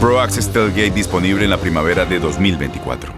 Pro Access Tailgate disponible en la primavera de 2024.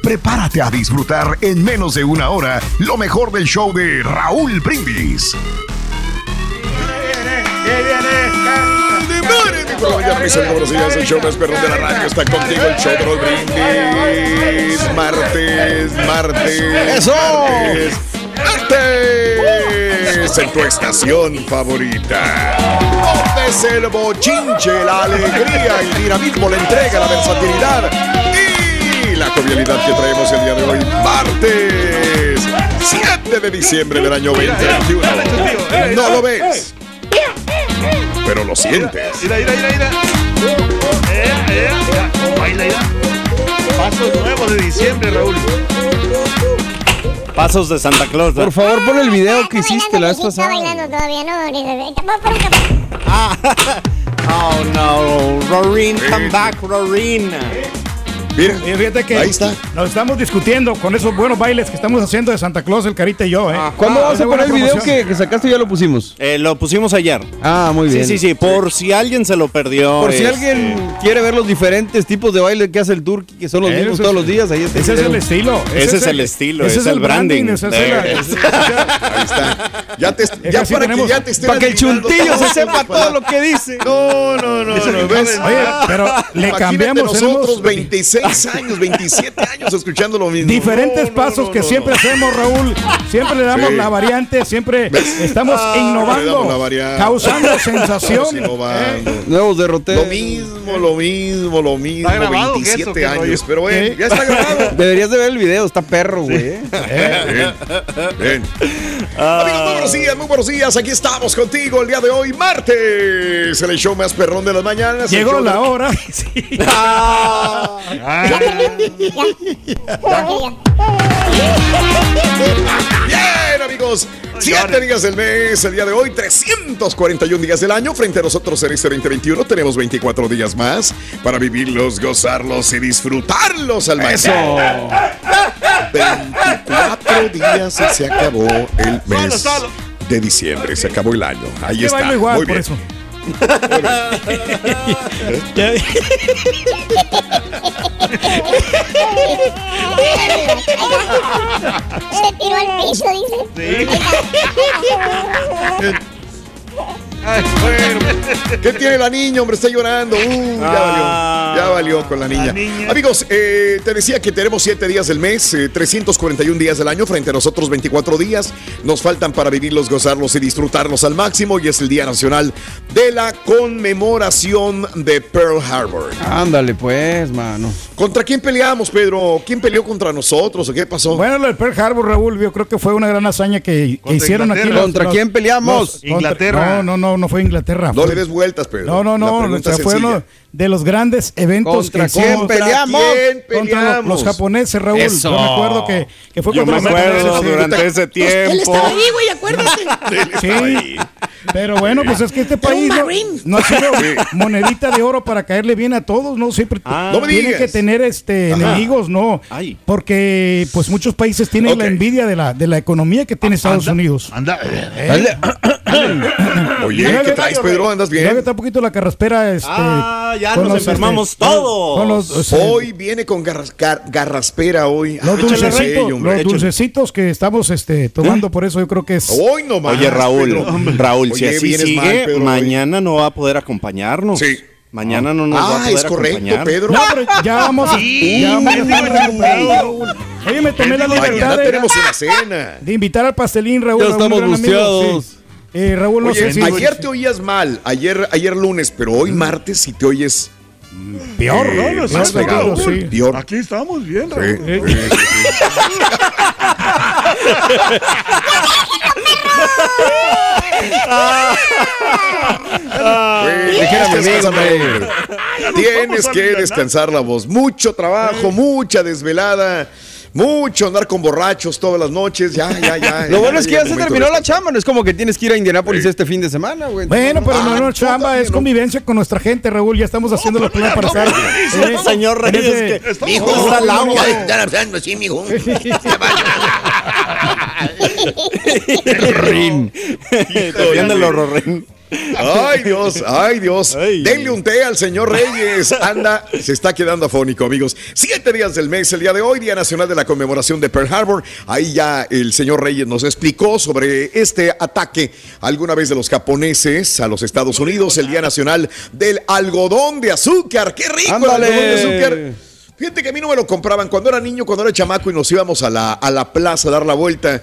Prepárate a disfrutar en menos de una hora lo mejor del show de Raúl Brindis. Ya, mis amigos, días, el show más perrón de la radio está contigo, el show de Raúl Brindis. Martes, martes. ¡Eso! Martes, martes en tu estación favorita. Donde es el bochinche, la alegría, el dinamismo, la entrega, la versatilidad y la jovialidad que traemos el día de hoy. Martes 7 de diciembre del año 2021. No lo ves, pero lo sientes. Eh, eh. Pasos nuevos de diciembre, Raúl. Pasos de Santa Claus. Por favor, pon el video que hiciste la vez pasada. bailando todavía, ¿no? Café. Oh no, Rorin, come back, Rorin. Miren, Y fíjate que ahí está. nos estamos discutiendo con esos buenos bailes que estamos haciendo de Santa Claus, el Carita y yo, ¿eh? ¿Cuándo Ah, vas a poner el video que, que sacaste? Ya lo pusimos. Eh, lo pusimos ayer. Ah, muy bien. Sí, sí, sí. Por si alguien se lo perdió. Por si este, alguien quiere ver los diferentes tipos de baile que hace el Turkey, que son los mismos todos los días, ahí está. Ese es el estilo. Ese es el estilo, ese es el branding. ese es el- Eh. Ahí está. Ya, te, ya para tenemos- que ya te Para que el chuntillo se sepa todo lo que dice. No, no, no. Oye, pero le cambiamos nosotros tenemos 26 años, 27 años escuchando lo mismo. diferentes No, pasos no, que no, siempre no. hacemos, Raúl. Siempre le damos Sí. la variante, siempre estamos Ah, innovando, causando sensación. Estamos innovando. ¿eh? Nuevos derroteros. Lo mismo, lo mismo, lo mismo. ¿Está grabado o qué es, 27 o qué años. Pero bueno, ya está grabado. Deberías de ver el video, está perro, güey. ¿eh? Bien, bien. Amigos, muy buenos días, muy buenos días. Aquí estamos contigo el día de hoy, martes. El show más perrón de las mañanas. Llegó de- la hora. Sí. Bien, amigos. Siete días del mes, el día de hoy, 341 días del año. Frente a nosotros en este 2021 tenemos 24 días más para vivirlos, gozarlos y disfrutarlos al máximo. 24 días y se acabó el mes de diciembre. Se acabó el año. Ahí está. Muy por bien. Se tiró al piso, dice. Ay, bueno. ¿Qué tiene la niña, hombre? Está llorando. Uh, ya valió. Ya valió con la niña. niña. Amigos, eh, te decía que tenemos 7 días del mes, eh, 341 días del año, frente a nosotros 24 días. Nos faltan para vivirlos, gozarlos y disfrutarlos al máximo. Y es el Día Nacional de la Conmemoración de Pearl Harbor. Ándale, pues, mano. ¿Contra quién peleamos, Pedro? ¿Quién peleó contra nosotros o qué pasó? Bueno, lo del Pearl Harbor, Raúl, yo creo que fue una gran hazaña que, hicieron aquí. Los- ¿Contra los- quién peleamos? los- contra- Inglaterra. No, no, no, no fue Inglaterra. no fue- le des vueltas, Pedro. No, no, La no. pregunta o sea, fue sencilla. De los grandes eventos ¿Contra que quién hicimos. peleamos? ¿Quién Contra los, peleamos? los japoneses, Raúl. Eso. Yo me acuerdo que, que fue Yo me contra los acuerdo japoneses, sí. durante ese Él tiempo. estaba ahí, güey, acuérdate. Sí, pero bueno, pues es que este país no, no ha sido monedita de oro para caerle bien a todos, ¿no? Siempre Ah. No me tiene digas. que tener este enemigos, ¿no? Ay. Porque pues muchos países tienen Ok. la envidia de la, de la economía que tiene Estados Anda, Unidos. Anda. ¿Eh? Oye, ¿qué traes, Pedro? ¿Andas bien? está un poquito la carraspera. Este, Ah, ya con nos este, enfermamos con- todos. con los, o sea, Hoy viene con garras- gar- garraspera hoy. los Ah, dulcecitos, sello, hombre, los dulcecitos que estamos este, tomando, por eso yo creo que es. Hoy no más. Oye, Raúl, Raúl, si así sigue, mal, Pedro, hoy. mañana no va a poder acompañarnos. Sí. Mañana no nos va a Ah, poder es correcto, acompañar. Pedro. No, pero ya vamos a. Sí, ya vamos a. Oye, me tomé la Mañana libertad de, tenemos una cena. de invitar al pastelín, Raúl. Ya estamos busteados. Eh, Raúl, no Oye, sé si. ayer te oías mal, ayer, ayer lunes, pero hoy martes si te oyes Peor, eh, ¿no? Más pegado, sí. peor. Aquí estamos bien, Sí, Raúl. sí, sí, sí. Güey, Dijérame, tienes que descansar, hombre. hombre. Tienes que descansar la voz. Mucho trabajo, mucha desvelada, mucho andar con borrachos todas las noches. Ya, ya, ya. Lo bueno es que ya se terminó la chamba, no es como que tienes que ir a Indianápolis este fin de semana, güey. Bueno, pero no, Ah, no, chamba, también, es ¿no? convivencia con nuestra gente, Raúl. Ya estamos haciendo los planes para estar. eh, Señor Reyes, que está agua. hablando así, mijo. Defiéndelo, Rorrín. Ay, Dios, ay, Dios. Ay. Denle un té al señor Reyes. Anda, se está quedando afónico, amigos. Siete días del mes, el día de hoy, Día Nacional de la Conmemoración de Pearl Harbor. Ahí ya el señor Reyes nos explicó sobre este ataque alguna vez de los japoneses a los Estados Unidos, el Día Nacional del Algodón de Azúcar. ¡Qué rico Ándale. el algodón de azúcar! Fíjate que a mí no me lo compraban cuando era niño, cuando era chamaco y nos íbamos a la, a la plaza a dar la vuelta.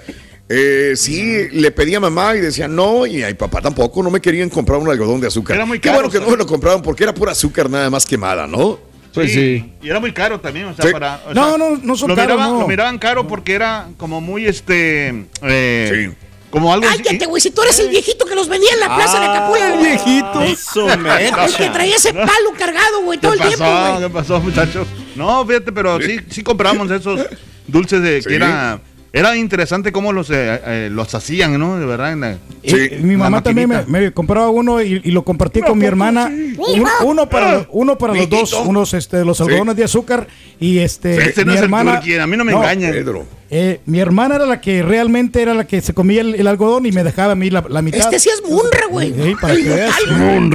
Eh, sí, le pedí a mamá y decía no, y a papá tampoco, no me querían comprar un algodón de azúcar. Era muy Qué caro, bueno que no me lo compraron porque era pura azúcar nada más quemada, ¿no? Pues sí. Y era muy caro también, o sea, Sí. para... o No, sea, no, no son lo caros, miraban, no. Lo miraban caro porque era como muy, este... eh, Sí. Como algo. Cállate, güey, si tú eres el viejito que los vendía en la plaza de Acapulco. güey. viejito. Eso, El que traía ese palo cargado, güey, todo ¿Qué el tiempo, pasó? güey. ¿Qué pasó, muchachos? No, fíjate, pero sí, sí compramos esos dulces de Sí. que era... Era interesante cómo los, eh, eh, los hacían, ¿no? De verdad. en la- Sí. Eh, mi mamá también me, compraba uno y, y lo compartí con mi hermana. Un- uno para, uno para los dos, unos este, los algodones de azúcar y este. Ese no mi es el hermana, turqui, a mí no me engañan. Pedro. Eh, mi hermana era la que realmente era la que se comía el, el algodón y me dejaba a mí la, la mitad. Este sí es Munra, güey. Sí, para que veas. güey.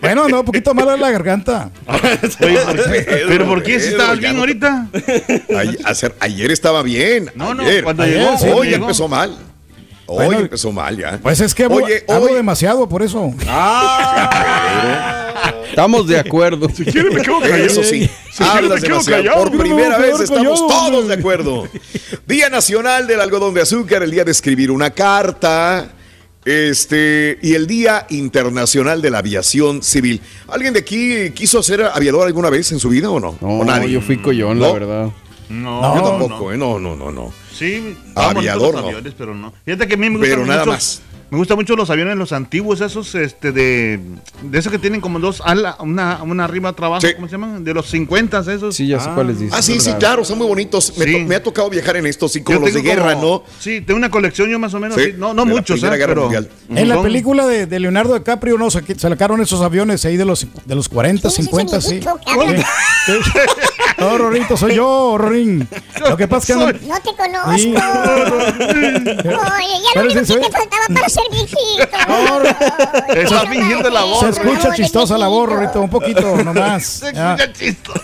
Bueno, no, un poquito malo de la garganta. Oye, ¿por qué? ¿Pero por qué si estabas bien ahorita? Ay- ayer, ayer estaba bien. No, no, ayer. cuando Ayer, llegó. sí, Hoy llegó. empezó mal. Hoy Bueno, empezó mal ya. Pues es que hablo, Oye, hablo hoy- demasiado por eso. Estamos de acuerdo. Eso sí, hablas me quedo callado. Por primera Me vez quedo estamos callado, todos hombre. de acuerdo. Día Nacional del Algodón de Azúcar, el día de escribir una carta. Este, y el Día Internacional de la Aviación Civil. ¿Alguien de aquí quiso ser aviador alguna vez en su vida o no? ¿O No, nadie? yo fui collón, ¿No? la verdad. No, Yo no, tampoco, ¿eh? No, no, no, no. Sí, Aviador, no. aviones, pero no. Fíjate que a mí me gustan Pero nada mucho, más. Me gustan mucho los aviones, los antiguos, esos, este, de, de esos que tienen como dos alas, una, una arriba, otra abajo, Sí. ¿cómo se llaman? De los 50, esos. Sí, ya sé cuáles dices. Ah, sí, sí, claro, son muy bonitos. Me, Sí. to- me ha tocado viajar en estos, sí, Yo como los de guerra, como- ¿no? Sí, tengo una colección yo más o menos, Sí, sí. no, no de la muchos, Primera ¿eh? Guerra pero Mundial. En la película de, de Leonardo DiCaprio no saque- sacaron esos aviones ahí de los, de los 40, ¿Quién es ese 50, sí. No, Rorito, soy yo, Rorín. Lo que pasa es que No te conozco. Oye, ya lo único que te faltaba para ser viejito. Está fingiendo la voz. se escucha chistosa la voz, un poquito nomás. Se escucha chisto.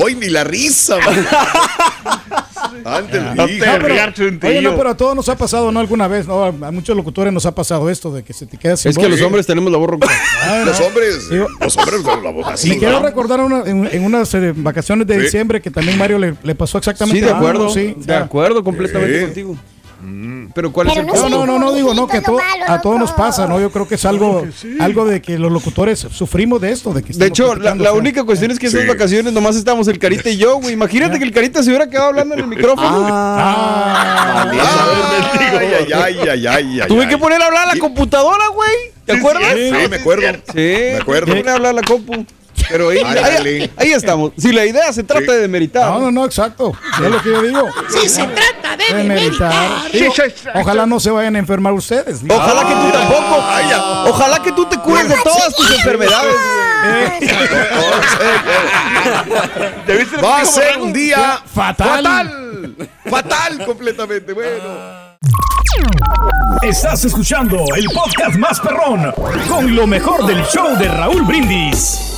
Hoy ni la risa, man. Antes No Oye, no, pero a todos nos ha pasado, ¿no? Alguna vez, ¿no? A muchos locutores nos ha pasado esto de que se te queda sin Es que los hombres tenemos la voz ronca. Ay, no. Los hombres, Digo- los hombres usan la voz así. Me quiero recordar una- en, en unas eh, vacaciones de Sí. diciembre que también Mario le, le pasó exactamente Sí, de acuerdo. sí. o de sea, acuerdo completamente Sí. contigo. Pero ¿cuál es el no, no, no, no digo, no, que a, to- a todos nos pasa, ¿no? Yo creo que es algo, algo de que los locutores sufrimos de esto, de que De estamos hecho, la, única cuestión es que esas Sí. vacaciones nomás estábamos el Carita y yo, güey. Imagínate que el Carita se hubiera quedado hablando en el micrófono. Ah, Tuve que poner a hablar a la computadora, güey. ¿Te acuerdas? sí, me acuerdo. Sí, Me acuerdo. tuve que poner a hablar a la compu. Pero ahí, Ay, ahí- estamos. Si la idea se trata de demeritar. No, no, no, exacto. Es lo que yo digo. Si se trata de De meditar. meditar. Digo, ojalá no se vayan a enfermar ustedes. digo. Ojalá que tú tampoco. Ojalá que tú te cures de todas tus enfermedades. Va a ser un día Fatal. fatal. Fatal completamente. Bueno. Estás escuchando el podcast más perrón con lo mejor del show de Raúl Brindis.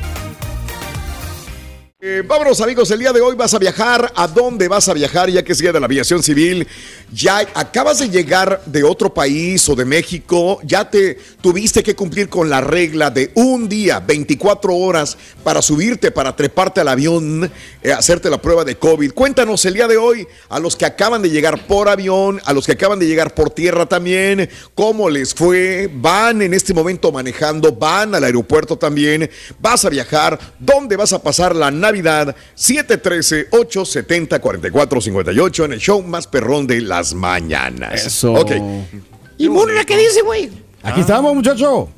Eh, vámonos amigos, el día de hoy vas a viajar. ¿A dónde vas a viajar ya que es de la aviación civil? Ya acabas de llegar de otro país o de México, ya te tuviste que cumplir con la regla de un día, 24 horas para subirte, para treparte al avión, eh, hacerte la prueba de COVID. Cuéntanos el día de hoy a los que acaban de llegar por avión, a los que acaban de llegar por tierra también, cómo les fue, van en este momento manejando, van al aeropuerto también, vas a viajar, dónde vas a pasar la Navidad, 713-870-4458 en el show más perrón de las mañanas. Eso. Ok. ¿Y Munra qué dice, güey? Aquí estamos, muchacho.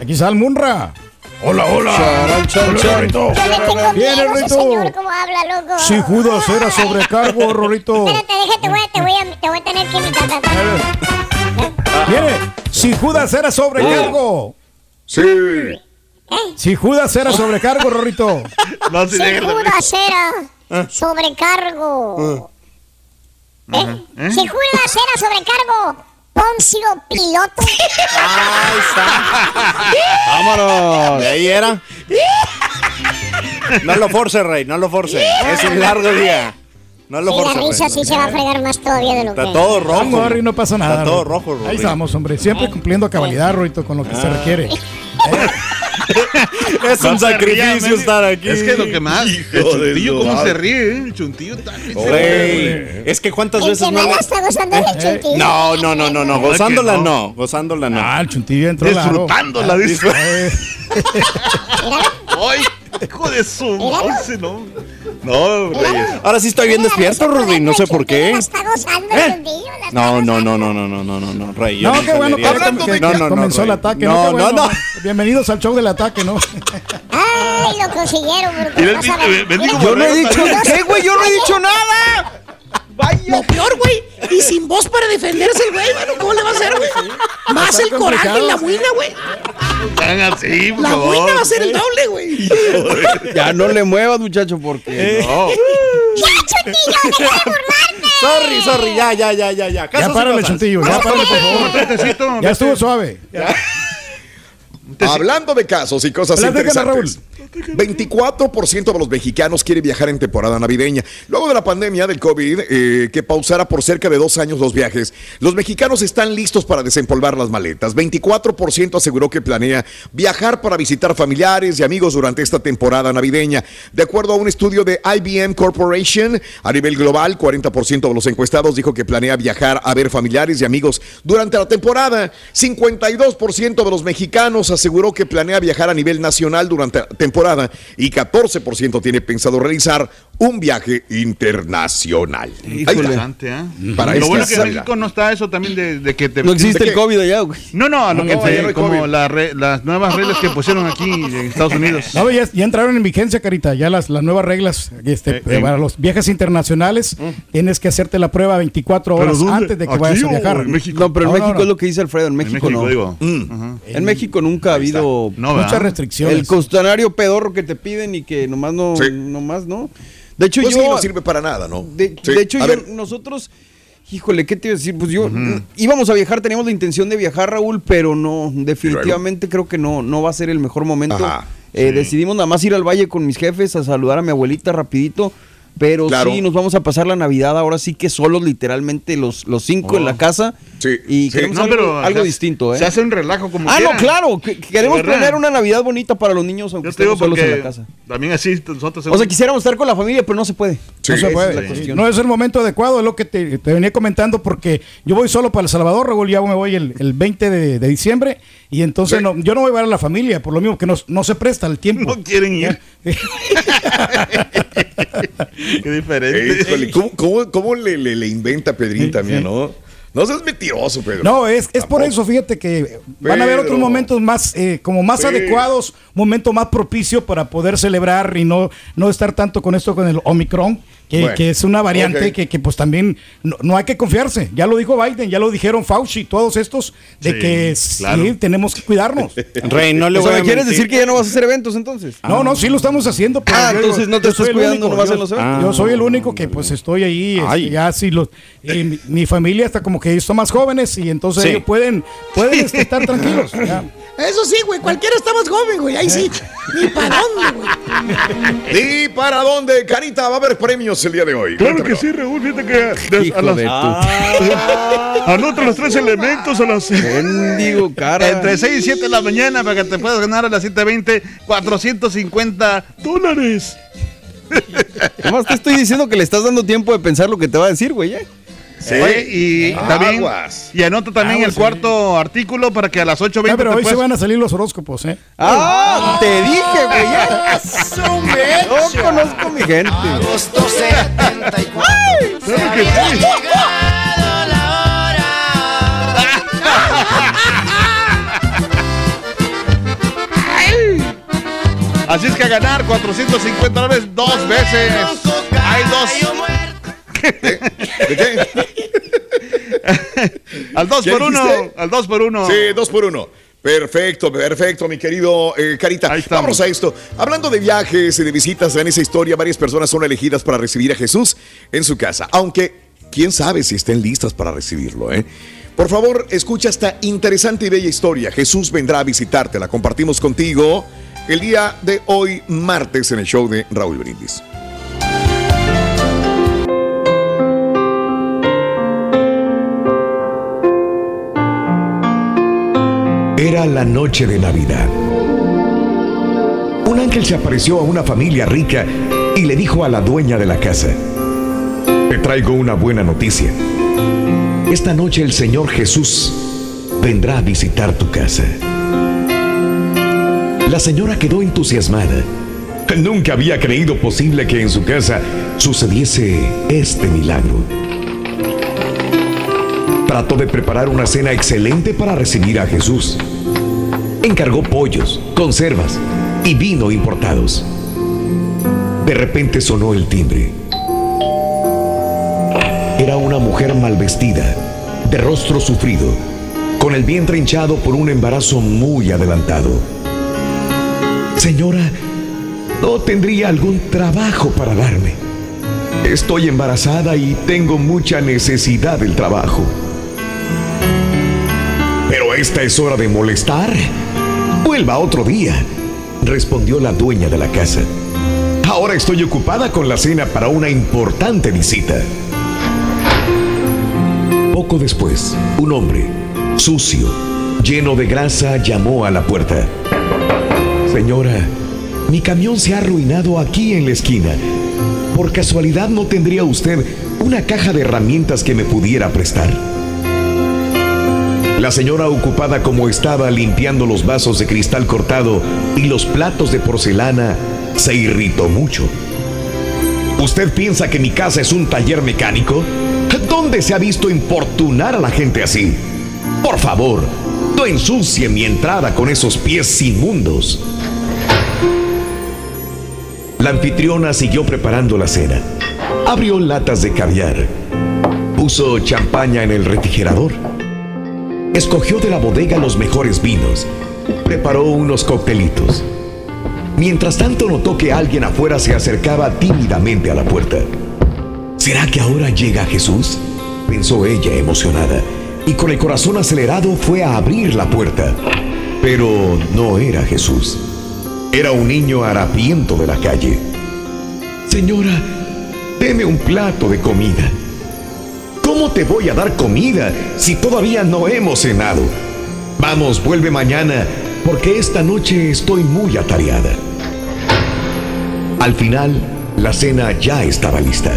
Aquí está el Munra. Hola, hola. Charan, chan, chan. Rorrito. Yo le tengo Viene, miedo a ese Rorrito. señor, cómo habla, loco. Si Judas era sobrecargo, Rorrito. Espérate, déjate, voy te, voy a, te voy a tener que invitar. Viene. Si Judas era sobrecargo. Sí. Si Judas era sobrecargo, Rorrito. No, Si Judas era sobrecargo. ¿Eh? Si Judas era sobrecargo, Poncio Piloto. Ahí está. Vámonos. De ahí era. No lo force, Rey, no lo force. Es un largo día. No lo Sí, la risa sí se va a fregar más todavía de lo que... Está todo rojo. No, Harry, no pasa nada. Está todo rojo, Ahí Rorrito. estamos, hombre. Siempre cumpliendo a cabalidad, Rorrito, con lo que se Ah. requiere. Es un No se ría, sacrificio men. estar aquí. Es que lo que más. El Hijo de chuntillo, ¿cómo se ríe? eh? El chuntillo también. Rey, es que cuántas El veces que no la está gozando es el chuntillo. No, no, no, no, no. ¿Verdad que Gozándola no? no. Gozándola no. Ah, el chuntillo entró. Disfrutándola, dice. Eh, Ay, hijo de su once, no. No, Reyes. Ahora sí estoy bien despierto, Rudy. No sé por qué. Está No, no, no, no, no, no, no, no, no, Rey. No, qué bueno que No, no, no, comenzó el ataque. No, no, no. Bienvenidos al show del ataque, ¿no? Ay, lo consiguieron, Mira, Yo no he dicho. ¿Qué, güey? Yo no he dicho nada. Lo peor, güey, Y sin voz para defenderse el güey, mano. ¿Cómo le va a hacer, güey? Más el coraje y la buena, güey. Están así, por La favor. buena va a ser el doble, güey. Ya no le muevas, muchacho, porque. No. Sorry, sorry, ya, ya, ya, ya, ya. Ya párale, cosas. Chuntillo. Ya párale, por favor. Ya estuvo suave. Hablando de casos y cosas interesantes. 24% de los mexicanos quiere viajar en temporada navideña. Luego de la pandemia del COVID, eh, que pausara por cerca de dos años los viajes, los mexicanos están listos para desempolvar las maletas. 24% aseguró que planea viajar para visitar familiares y amigos durante esta temporada navideña. De acuerdo a un estudio de IBM Corporation, a nivel global, 40% de los encuestados dijo que planea viajar a ver familiares y amigos durante la temporada. 52% de los mexicanos aseguró que planea viajar a nivel nacional durante la temporada y 14% tiene pensado realizar un viaje internacional. Interesante, ¿eh? Para Lo bueno que en. México no está eso también de, de que te... No existe el COVID allá, güey. No, no, a lo No, que no, no como la re- las nuevas reglas que pusieron aquí en Estados Unidos. No, ya, ya entraron en vigencia, Carita, ya las, las nuevas reglas este, Eh, eh. para los viajes internacionales. Tienes que hacerte la prueba 24 ¿Pero horas dónde? antes de que ¿Aquí vayas a viajar. en México? No, pero en México es lo que dice Alfredo, en México, México, no. digo. Mm. En México nunca ha habido. Muchas restricciones. El cuestionario pedorro que te piden y que nomás no, Sí. nomás no. De hecho, Pues yo. sí, no sirve para nada, ¿no? De, Sí, de hecho, yo- nosotros, híjole, ¿qué te iba a decir? Pues yo íbamos a viajar, teníamos la intención de viajar, Raúl, pero no, definitivamente creo que no, no va a ser el mejor momento. Ajá, Eh, Decidimos nada más ir al valle con mis jefes a saludar a mi abuelita rapidito. Pero Claro. sí, nos vamos a pasar la Navidad ahora sí que solos, literalmente los, los cinco en la casa. Sí. Y Sí. queremos No, algo, pero algo se- distinto, ¿eh? Se hace un relajo como Ah, no, claro. que- que queremos planear una Navidad bonita para los niños, aunque estemos solos en la casa. también así nosotros... O sea, quisiéramos estar con la familia, pero no se puede. Sí. no se puede. es la cuestión. No es el momento adecuado, es lo que te, te venía comentando, porque yo voy solo para El Salvador, Raúl, ya me voy el, el 20 de, de diciembre, y entonces Sí. no, yo no voy a ver a la familia, por lo mismo que no, no se presta el tiempo. No quieren ir. Qué diferente. ¿cómo, cómo- cómo le, le- le inventa Pedrín también, no? No seas mentiroso, Pedro. No, es, es por eso, fíjate que van a haber otros momentos más, eh, como más Sí. adecuados, momento más propicio para poder celebrar y no, no estar tanto con esto con el Omicron, que, Bueno, que es una variante que, que, pues también no, no hay que confiarse. Ya lo dijo Biden, ya lo dijeron Fauci, todos estos, de Sí, que sí, tenemos que cuidarnos. Rey, no le O voy sea, a ¿me quieres mentir. decir que ya no vas a hacer eventos entonces? No, no, sí lo estamos haciendo. Pero Ah, yo- entonces no te estás soy el cuidando único, nomás yo- en los eventos. Yo soy el único que pues estoy ahí, este, ya sí los, eh, mi, mi familia está como que son más jóvenes y entonces Sí. ellos pueden, pueden este, estar tranquilos. ya. Eso sí, güey. Cualquiera está más joven, güey. Ahí sí. Ni para dónde, güey. ¿Y para dónde, Carita? Va a haber premios el día de hoy. Claro que sí, Raúl, fíjate que des- Hijo a las- de anota los tres elementos a las Bendigo, cara. entre 6 y 7 de la mañana para que te puedas ganar a las 7.20 450 dólares. Nomás te estoy diciendo que le estás dando tiempo de pensar lo que te va a decir, güey. ¿eh? Sí. Oye, y también Aguas. y anota también Aguas, el cuarto artículo para que a las 8.20 Ah, pero hoy se puedas- van a salir los horóscopos, ¿eh? ¡Ah! Te dije, güey. ya. Yo conozco a mi gente. Agosto 74. Claro que sí. Así es que a ganar 450 dólares dos veces. Hay dos. ¿De qué? Al 2 ¿Qué por 1. dijiste? Al 2 por 1. Sí, dos por uno. Perfecto, perfecto, mi querido eh, Carita. Vámonos a esto. Hablando de viajes y de visitas en esa historia, varias personas son elegidas para recibir a Jesús en su casa. Aunque, quién sabe si estén listas para recibirlo, ¿eh? Por favor, escucha esta interesante y bella historia. Jesús vendrá a visitarte. La compartimos contigo el día de hoy, martes, en el show de Raúl Brindis. Era la noche de Navidad. Un ángel se apareció a una familia rica y le dijo a la dueña de la casa, Te traigo una buena noticia. Esta noche el Señor Jesús vendrá a visitar tu casa. La señora quedó entusiasmada. Nunca había creído posible que en su casa sucediese este milagro. Trató de preparar una cena excelente para recibir a Jesús. Encargó pollos, conservas y vino importados. De repente sonó el timbre. era una mujer mal vestida, de rostro sufrido, con el vientre hinchado por un embarazo muy adelantado. Señora, ¿no tendría algún trabajo para darme? Estoy embarazada y tengo mucha necesidad del trabajo. Pero esta es hora de molestar. Vuelva otro día, respondió la dueña de la casa. Ahora estoy ocupada con la cena para una importante visita. Poco después, un hombre, sucio, lleno de grasa, llamó a la puerta. Señora, mi camión se ha arruinado aquí en la esquina. ¿Por casualidad no tendría usted una caja de herramientas que me pudiera prestar? La señora ocupada como estaba limpiando los vasos de cristal cortado y los platos de porcelana, se irritó mucho. ¿Usted piensa que mi casa es un taller mecánico? ¿Dónde se ha visto importunar a la gente así? Por favor, no ensucie mi entrada con esos pies inmundos. La anfitriona siguió preparando la cena. Abrió latas de caviar. Puso champaña en el refrigerador. Escogió de la bodega los mejores vinos. Preparó unos coctelitos. Mientras tanto notó que alguien afuera se acercaba tímidamente a la puerta. ¿Será que ahora llega Jesús? pensó ella emocionada, y con el corazón acelerado fue a abrir la puerta. Pero no era Jesús. Era un niño harapiento de la calle. Señora, deme un plato de comida. ¿Cómo te voy a dar comida si todavía no hemos cenado? Vamos, vuelve mañana, porque esta noche estoy muy atareada. Al final, la cena ya estaba lista.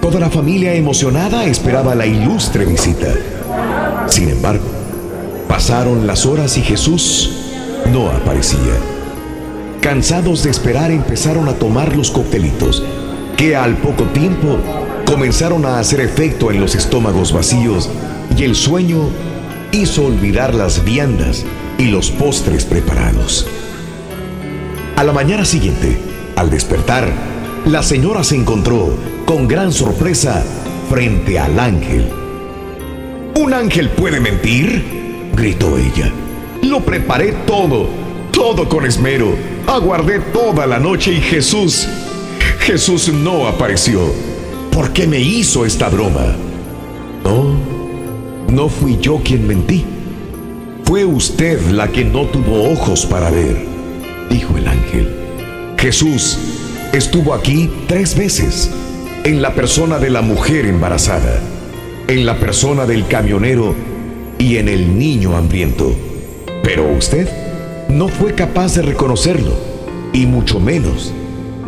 Toda la familia emocionada esperaba la ilustre visita. Sin embargo, pasaron las horas y Jesús no aparecía. Cansados de esperar empezaron a tomar los coctelitos, que al poco tiempo comenzaron a hacer efecto en los estómagos vacíos y el sueño hizo olvidar las viandas y los postres preparados. A la mañana siguiente, al despertar, la señora se encontró con gran sorpresa frente al ángel. ¿Un ángel puede mentir? gritó ella. Lo preparé todo, todo con esmero. Aguardé toda la noche y Jesús, Jesús no apareció. ¿Por qué me hizo esta broma? No, no fui yo quien mentí. Fue usted la que no tuvo ojos para ver, dijo el ángel. Jesús estuvo aquí tres veces, en la persona de la mujer embarazada, en la persona del camionero y en el niño hambriento. Pero usted no fue capaz de reconocerlo y mucho menos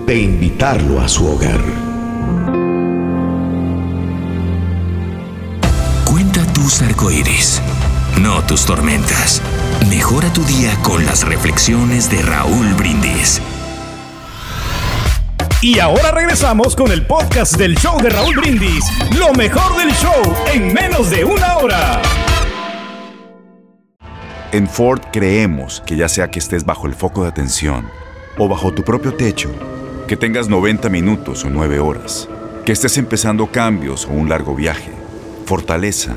de invitarlo a su hogar. Arcoíris, no tus tormentas. Mejora tu día con las reflexiones de Raúl Brindis. Y ahora regresamos con el podcast del show de Raúl Brindis. Lo mejor del show en menos de una hora. En Ford creemos que ya sea que estés bajo el foco de atención o bajo tu propio techo, que tengas 90 minutos o 9 horas, que estés empezando cambios o un largo viaje, fortaleza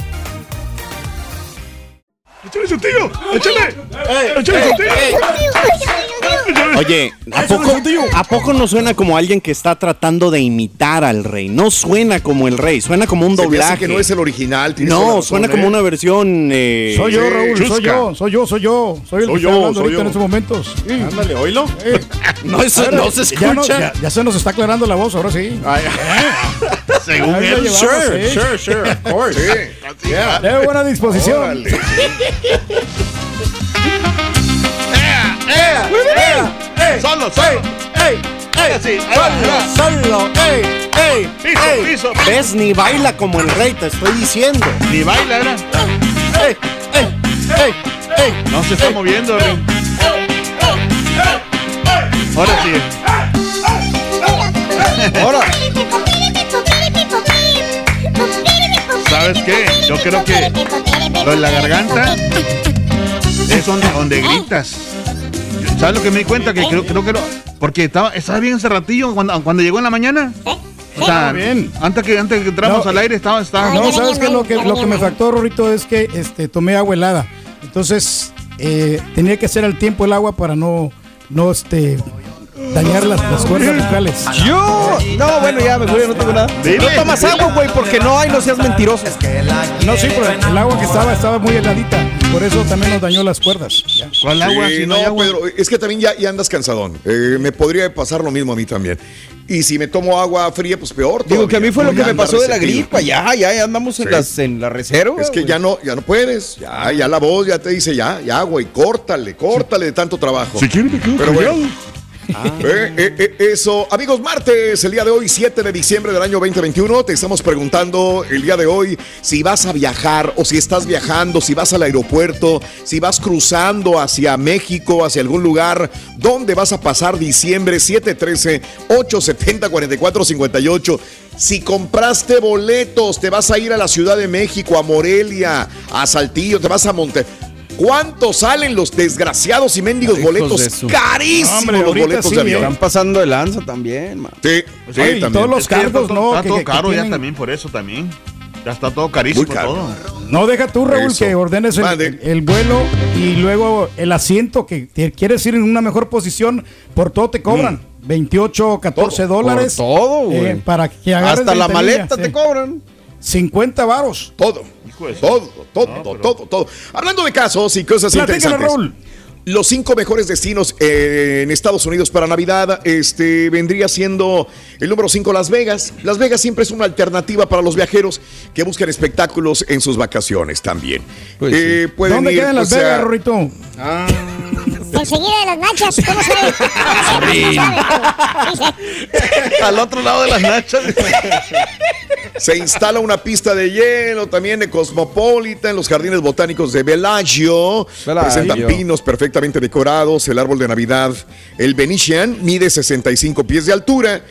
¡Échale su tío! ¡Échale! ¡Échale su tío! Oye, ¿a poco, ¿a poco no suena como alguien que está tratando de imitar al rey? No suena como el rey, suena como un Se doblaje. que no es el original. No, razón, suena ¿eh? como una versión. eh, Soy yo, Raúl, soy chusca. yo, soy yo, soy yo. Soy el Soy que yo, está hablando soy ahorita yo. en estos momentos. Sí. Ándale, oílo. No, eso ver, no se ya no- escucha. Ya, ya se nos está aclarando la voz, ahora sí. Según Ahí la él. llevamos, Sure, sí. sure, sure, of course. Yeah. De buena disposición. Solo, solo. Ahí va, Solo, solo, ey, ey, Piso, ey. piso. ¿Ves? Ni baila como el rey, te estoy diciendo. Ni baila, ¿verdad? Ey, ey, ey, ey. No se está moviendo, Rin. Ahora sí. Ahora. ¿Sabes qué? Yo creo que lo de la garganta es donde, donde gritas. ¿Sabes lo que me di cuenta? Que creo, creo que lo, porque estaba, estaba bien ese ratillo cuando, cuando llegó en la mañana. O sea, bien. antes que antes que entramos No, al aire estaba, estaba No, ¿sabes qué? Lo que, lo que me factó, Rorito, es que este, tomé agua helada. Entonces, eh, tenía que hacer al tiempo el agua para no, no este, dañar las, las cuerdas vocales. Yo. No, bueno, ya me voy, no tengo nada. Dile. No tomas agua, güey, porque no hay, no seas mentiroso. No, sí, pero el agua que estaba estaba muy heladita. Por eso también nos dañó las cuerdas. Ya. ¿Cuál agua? Sí, Si no no, agua. Pedro, es que también ya, ya andas cansadón. Eh, me podría pasar lo mismo a mí también. Y si me tomo agua fría, pues peor. Digo que a mí fue lo que me pasó de la gripa. Ya, ya, ya andamos en, Sí. las, en la reserva. Es que güey. ya no, ya no puedes. Ya, ya la voz ya te dice ya, ya, güey, córtale, córtale de tanto trabajo. Si quiere me quedo Pero callado. bueno. Eh, eh, eh, eso, amigos, martes, el día de hoy, 7 de diciembre del año 2021, te estamos preguntando el día de hoy si vas a viajar o si estás viajando, si vas al aeropuerto, si vas cruzando hacia México, hacia algún lugar, ¿dónde vas a pasar diciembre 713-870-4458? Si compraste boletos, te vas a ir a la Ciudad de México, a Morelia, a Saltillo, te vas a Monte. ¿Cuánto salen los desgraciados y mendigos boletos? Carísimos Hombre, los boletos sí, de avión. Están pasando de lanza también, man. Sí, sí, Oye, y también. todos los Es cargos, todo- ¿no? Está que- todo que- caro ya tienen. también, por eso también. Ya está todo carísimo Muy caro. todo. No deja tú, Raúl, Eso. que ordenes el, vuelo y luego el asiento que te quieres ir en una mejor posición, por todo te cobran. 28, 14 Todo, dólares. Mm. por todo, güey. eh, para que agarres Hasta la maleta sí. te cobran. 50 varos. Todo, todo, todo, todo, todo. Hablando de casos y cosas interesantes. Raúl. Los cinco mejores destinos eh, en Estados Unidos para Navidad este, vendría siendo el número 5 Las Vegas. Las Vegas siempre es una alternativa para los viajeros que buscan espectáculos en sus vacaciones también. Pues Eh, ¿Dónde ir, quedan Las o sea, Vegas, Rorito? Enseguida de las nachas, ¿cómo Al otro lado de las nachas. Se instala una pista de hielo también de Cosmopolitan en los jardines botánicos de Bellagio. Bellagio. Presentan pinos perfectamente decorados, el árbol de Navidad. El Venetian mide 65 pies de altura.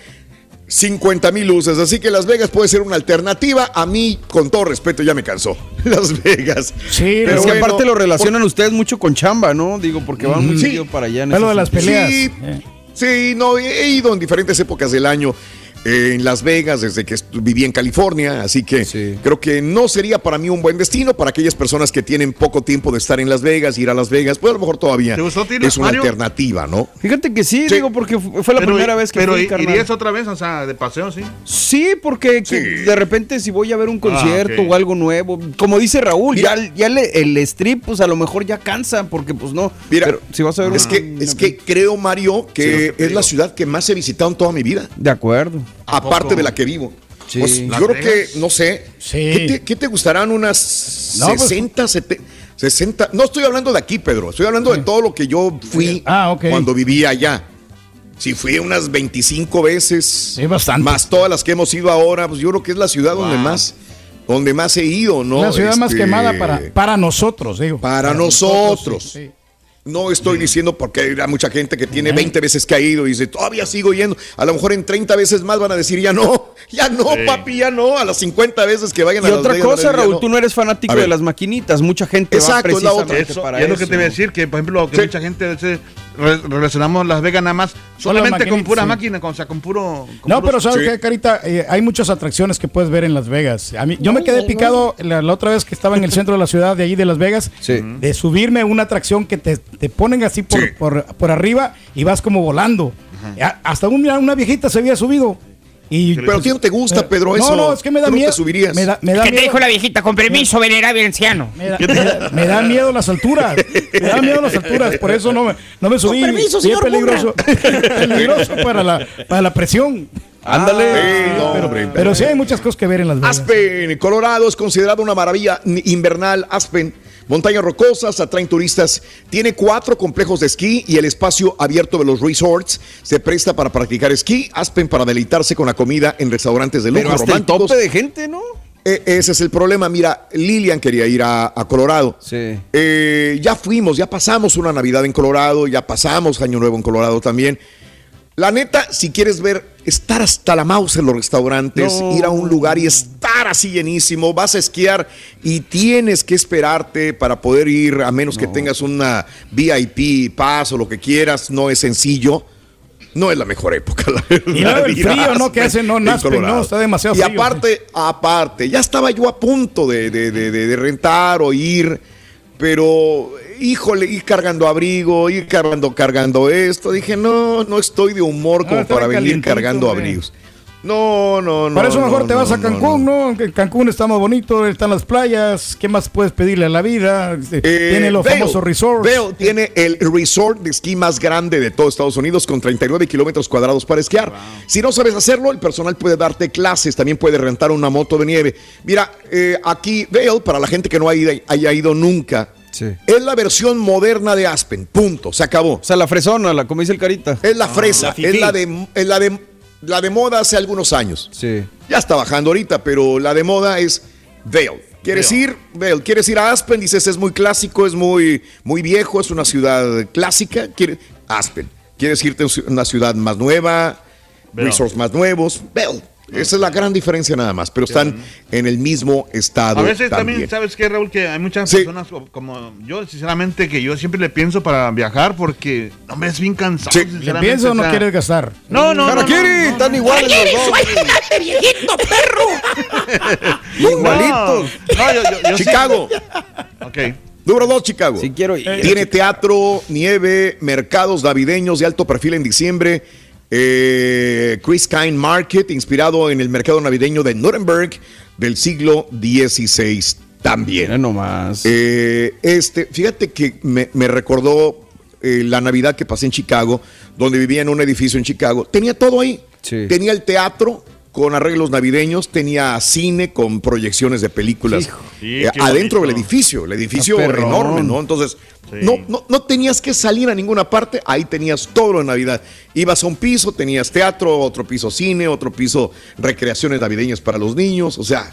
50 mil luces, así que Las Vegas puede ser una alternativa. A mí, con todo respeto, ya me cansó. Las Vegas. Sí, Pero es que bueno, aparte lo relacionan por- ustedes mucho con chamba, ¿no? Digo, porque van muy Sí. seguido para allá. en lo de las peleas. Sí, Eh. sí, no, he ido en diferentes épocas del año. Eh, en Las Vegas desde que viví en California, así que creo que no sería para mí un buen destino para aquellas personas que tienen poco tiempo de estar en Las Vegas, ir a Las Vegas, pues a lo mejor todavía ¿Te gustó, Tino, es una Mario? alternativa, ¿no? Fíjate que sí, digo, porque fu- fue la Pero- primera vez que Pero fui, carnal. irías otra vez, o sea, de paseo, sí. Sí, porque que de repente si voy a ver un concierto Ah, ok. o algo nuevo, como dice Raúl, ya, ya le- el strip, pues a lo mejor ya cansa, porque pues no. Mira, pero si vas a ver es un- que, es que creo, Mario, que es la ciudad que más he visitado en toda mi vida. De acuerdo. Aparte de la que vivo. Sí. Pues, yo creo que, no sé, ¿qué, te, qué te gustarán unas No, pues- 60, 70, 60? No estoy hablando de aquí, Pedro, estoy hablando de todo lo que yo fui Ah, cuando vivía allá. Si fui unas 25 veces, bastante. más todas las que hemos ido ahora, pues yo creo que es la ciudad donde más donde más he ido, ¿no? la ciudad más Este, quemada para, para nosotros, digo. para nosotros. No estoy diciendo porque hay mucha gente que tiene 20 veces que ha ido y dice, todavía sigo yendo. A lo mejor en 30 veces más van a decir, ya no, ya no, Sí. papi, ya no. A las 50 veces que vayan Y a otra Vegas, cosa, Raúl, no. tú no eres fanático de las maquinitas. Mucha gente Exacto, va es la otra. precisamente Eso, para y es lo que te voy a decir, que por ejemplo, que mucha gente relacionamos Las Vegas nada más solamente con pura sí. máquina, con- o sea, con puro. con No, puros- pero ¿sabes Sí. qué, Carita? Eh, hay muchas atracciones que puedes ver en Las Vegas. A mí, yo me quedé picado la, la otra vez que estaba en el centro de la ciudad de allí de Las Vegas, de subirme a una atracción que te, te ponen así por, por, por arriba y vas como volando. Hasta un- una viejita se había subido. Y, Pero a ti no te gusta, Pedro, no, eso. No, es que me da Tú no te miedo. subirías. Me da, me da ¿Qué te dijo la viejita? Con permiso, venerable anciano. Me da, me da- me da miedo las alturas. Me da miedo las alturas. Por eso no me, no me subí. permiso, Sí, es señor peligroso. peligroso para la, para la presión. Ándale. pero, pero sí hay muchas cosas que ver en Las Vegas. Aspen, Colorado es considerado una maravilla invernal. Aspen, montañas rocosas, atraen turistas. Tiene cuatro complejos de esquí y el espacio abierto de los resorts se presta para practicar esquí. Aspen para deleitarse con la comida en restaurantes de lujo Pero hasta el tope de gente, ¿no? E- ese es el problema. Mira, Lilian quería ir a, a Colorado. Eh, ya fuimos, ya pasamos una Navidad en Colorado, ya pasamos Año Nuevo en Colorado también. La neta, si quieres ver, estar hasta la mouse en los restaurantes, No. ir a un lugar y estar así llenísimo, vas a esquiar y tienes que esperarte para poder ir, a menos que tengas una VIP, pass o lo que quieras, no es sencillo. No es la mejor época. La Y luego el frío, ¿no? Que hace, no, Aspen, no, está demasiado Y frío. aparte, aparte, ya estaba yo a punto de- de- de rentar o ir, pero híjole, ir cargando abrigo, ir cargando, cargando esto. Dije, no, no estoy de humor como Ah, para venir cargando abrigos. No, no, no. Por eso mejor no, te vas no, a Cancún, ¿no? Que Cancún está más bonito, están las playas. ¿Qué más puedes pedirle a la vida? Este, Eh, Tiene los famosos resorts. Vail tiene el resort de esquí más grande de todo Estados Unidos con 39 kilómetros cuadrados para esquiar. Si no sabes hacerlo, el personal puede darte clases, también puede rentar una moto de nieve. Mira, eh, aquí Vail, para la gente que no haya, haya ido nunca, es la versión moderna de Aspen, punto, se acabó. O sea, la fresona, la, como dice el carita. Es la fresa, la fifí. es la de, es la de la de moda hace algunos años. Sí. Ya está bajando ahorita, pero la de moda es Vail. ¿Quieres ir? Vail. ¿Quieres ir a Aspen? Dices, es muy clásico, es muy, muy viejo, es una ciudad clásica. ¿Quieres? Aspen. ¿Quieres irte a una ciudad más nueva? Vail. Resorts más nuevos. Vail. Esa es la gran diferencia nada más, pero están en el mismo estado A veces también, también. ¿sabes qué, Raúl? Que hay muchas personas co- como yo, sinceramente, que yo siempre le pienso para viajar porque, hombre, es bien cansado. ¿Le sinceramente, piensas o no sea, quieres gastar? No, no, no, no, no, están no. iguales los ¡Harakiri, dos. suéltate, viejito perro! Igualitos. No, yo, yo, yo sí- Chicago. Ok. Número dos, Chicago. Si quiero ir. Tiene teatro, nieve, mercados navideños de alto perfil en diciembre. Eh, Chris Kine Market, inspirado en el mercado navideño de Nuremberg del siglo XVI también. Mira nomás. Eh, este, fíjate que me, me recordó eh, la Navidad que pasé en Chicago, donde vivía en un edificio en Chicago. Tenía todo ahí. Sí. Tenía el teatro con arreglos navideños, tenía cine con proyecciones de películas eh, adentro bonito. del edificio. El edificio perrón. enorme, ¿no? Entonces, Sí. no, no, no tenías que salir a ninguna parte, ahí tenías todo lo de Navidad. Ibas a un piso, tenías teatro, otro piso cine, otro piso recreaciones navideñas para los niños, o sea,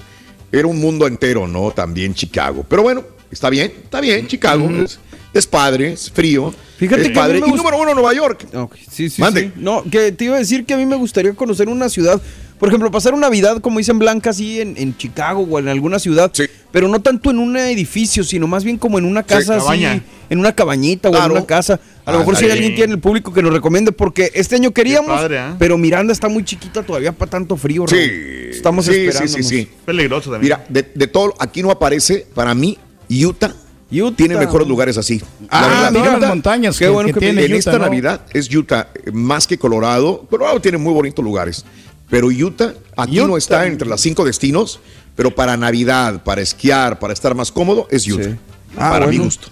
era un mundo entero, ¿no? También Chicago. Pero bueno, está bien, está bien, Chicago. Es, es padre, es frío. Fíjate es que a mí padre. me Y número uno, Nueva York. Ok, sí, sí, Mande. sí. No, que te iba a decir que a mí me gustaría conocer una ciudad. Por ejemplo, pasar una Navidad, como dicen Blanca, así en, en Chicago o en alguna ciudad. Pero no tanto en un edificio, sino más bien como en una casa así, cabaña. en una cabañita o en una casa. A lo mejor si hay alguien tiene el público que nos recomiende, porque este año queríamos, padre, ¿eh? pero Miranda está muy chiquita todavía para tanto frío. Raúl. Sí. Estamos sí, esperando. Sí, sí, sí. Peligroso también. Mira, de, de todo, aquí no aparece, para mí, Utah. Tiene mejores lugares así. Ah, no, las montañas Qué que- bueno que que, tiene en Utah, esta ¿no? Navidad es Utah eh, más que Colorado. Colorado tiene muy bonitos lugares, pero Utah aquí no está entre las cinco destinos, pero para Navidad, para esquiar, para estar más cómodo es Utah. Ah, para mi bueno. gusto.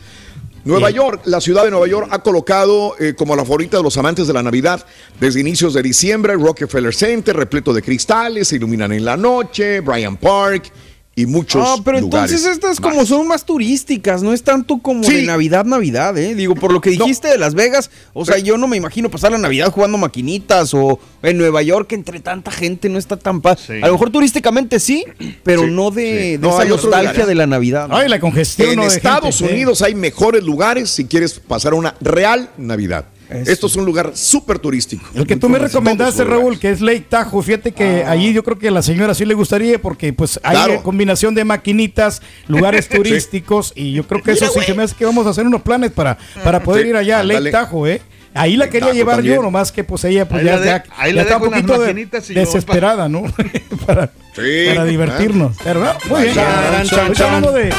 Nueva York, la ciudad de Nueva York ha colocado eh, como la favorita de los amantes de la Navidad desde inicios de diciembre el Rockefeller Center, repleto de cristales, se iluminan en la noche, Bryant Park y muchos Ah, pero lugares entonces estas más. como son más turísticas, no es tanto como Sí. de Navidad, Navidad, ¿eh? Digo, por lo que dijiste de Las Vegas, o sea, yo no me imagino pasar la Navidad jugando maquinitas o en Nueva York entre tanta gente, no está tan pa- A lo mejor turísticamente sí, pero Sí, no de, sí. de No, esa nostalgia de la Navidad. Ay, la congestión. En Estados gente, sí. Unidos hay mejores lugares si quieres pasar una real Navidad. Esto es un lugar súper turístico. El que tú me recomendaste, Raúl, que es Lake Tahoe, fíjate que allí yo creo que a la señora sí le gustaría porque pues hay Claro. combinación de maquinitas, lugares Sí. turísticos y yo creo que eso sí se me hace que vamos a hacer unos planes para, para poder Sí, ir allá a Lake. Tahoe, ¿eh? Ahí la Lake quería llevar también. yo, nomás que pues ella pues Ahí ya, la de- ya- ahí ya la está un poquito de- desesperada, ¿no? para, Sí, para divertirnos. Pero, ¿no? muy bien. Chan, chan, Ahorita chan. hablando de,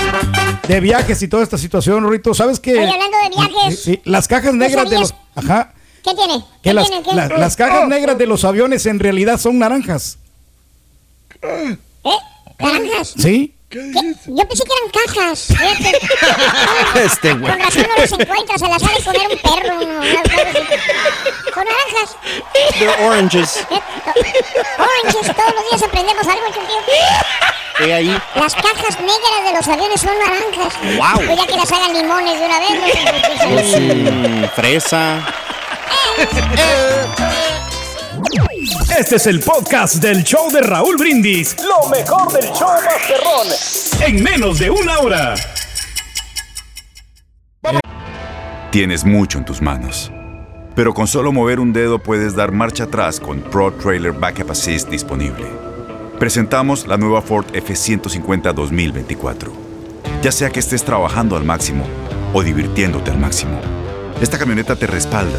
de viajes y toda esta situación, Rito, ¿sabes qué? Oye, hablando de viajes. Sí, las cajas negras de los... Ajá. ¿Qué tiene? Que ¿Qué las, tiene? ¿Qué? la- las cajas negras de los aviones en realidad son naranjas. ¿Eh? ¿Naranjas? ¿Sí? ¿Qué? Yo pensé que eran cajas. Este güey. Con razón no las encuentras, se las ha de comer un perro. ¿no? Son naranjas. They're oranges. Oranges, todos los días aprendemos algo. He ahí. Las cajas negras de los aviones son naranjas. Guau. Pues ya que las hagan limones de una vez. ¿no? Mm, fresa. Este es el podcast del show de Raúl Brindis. Lo mejor del show Masterrón. En menos de una hora. Tienes mucho en tus manos. Pero con solo mover un dedo puedes dar marcha atrás con Pro Trailer Backup Assist disponible. Presentamos la nueva Ford F150 2024. Ya sea que estés trabajando al máximo o divirtiéndote al máximo, esta camioneta te respalda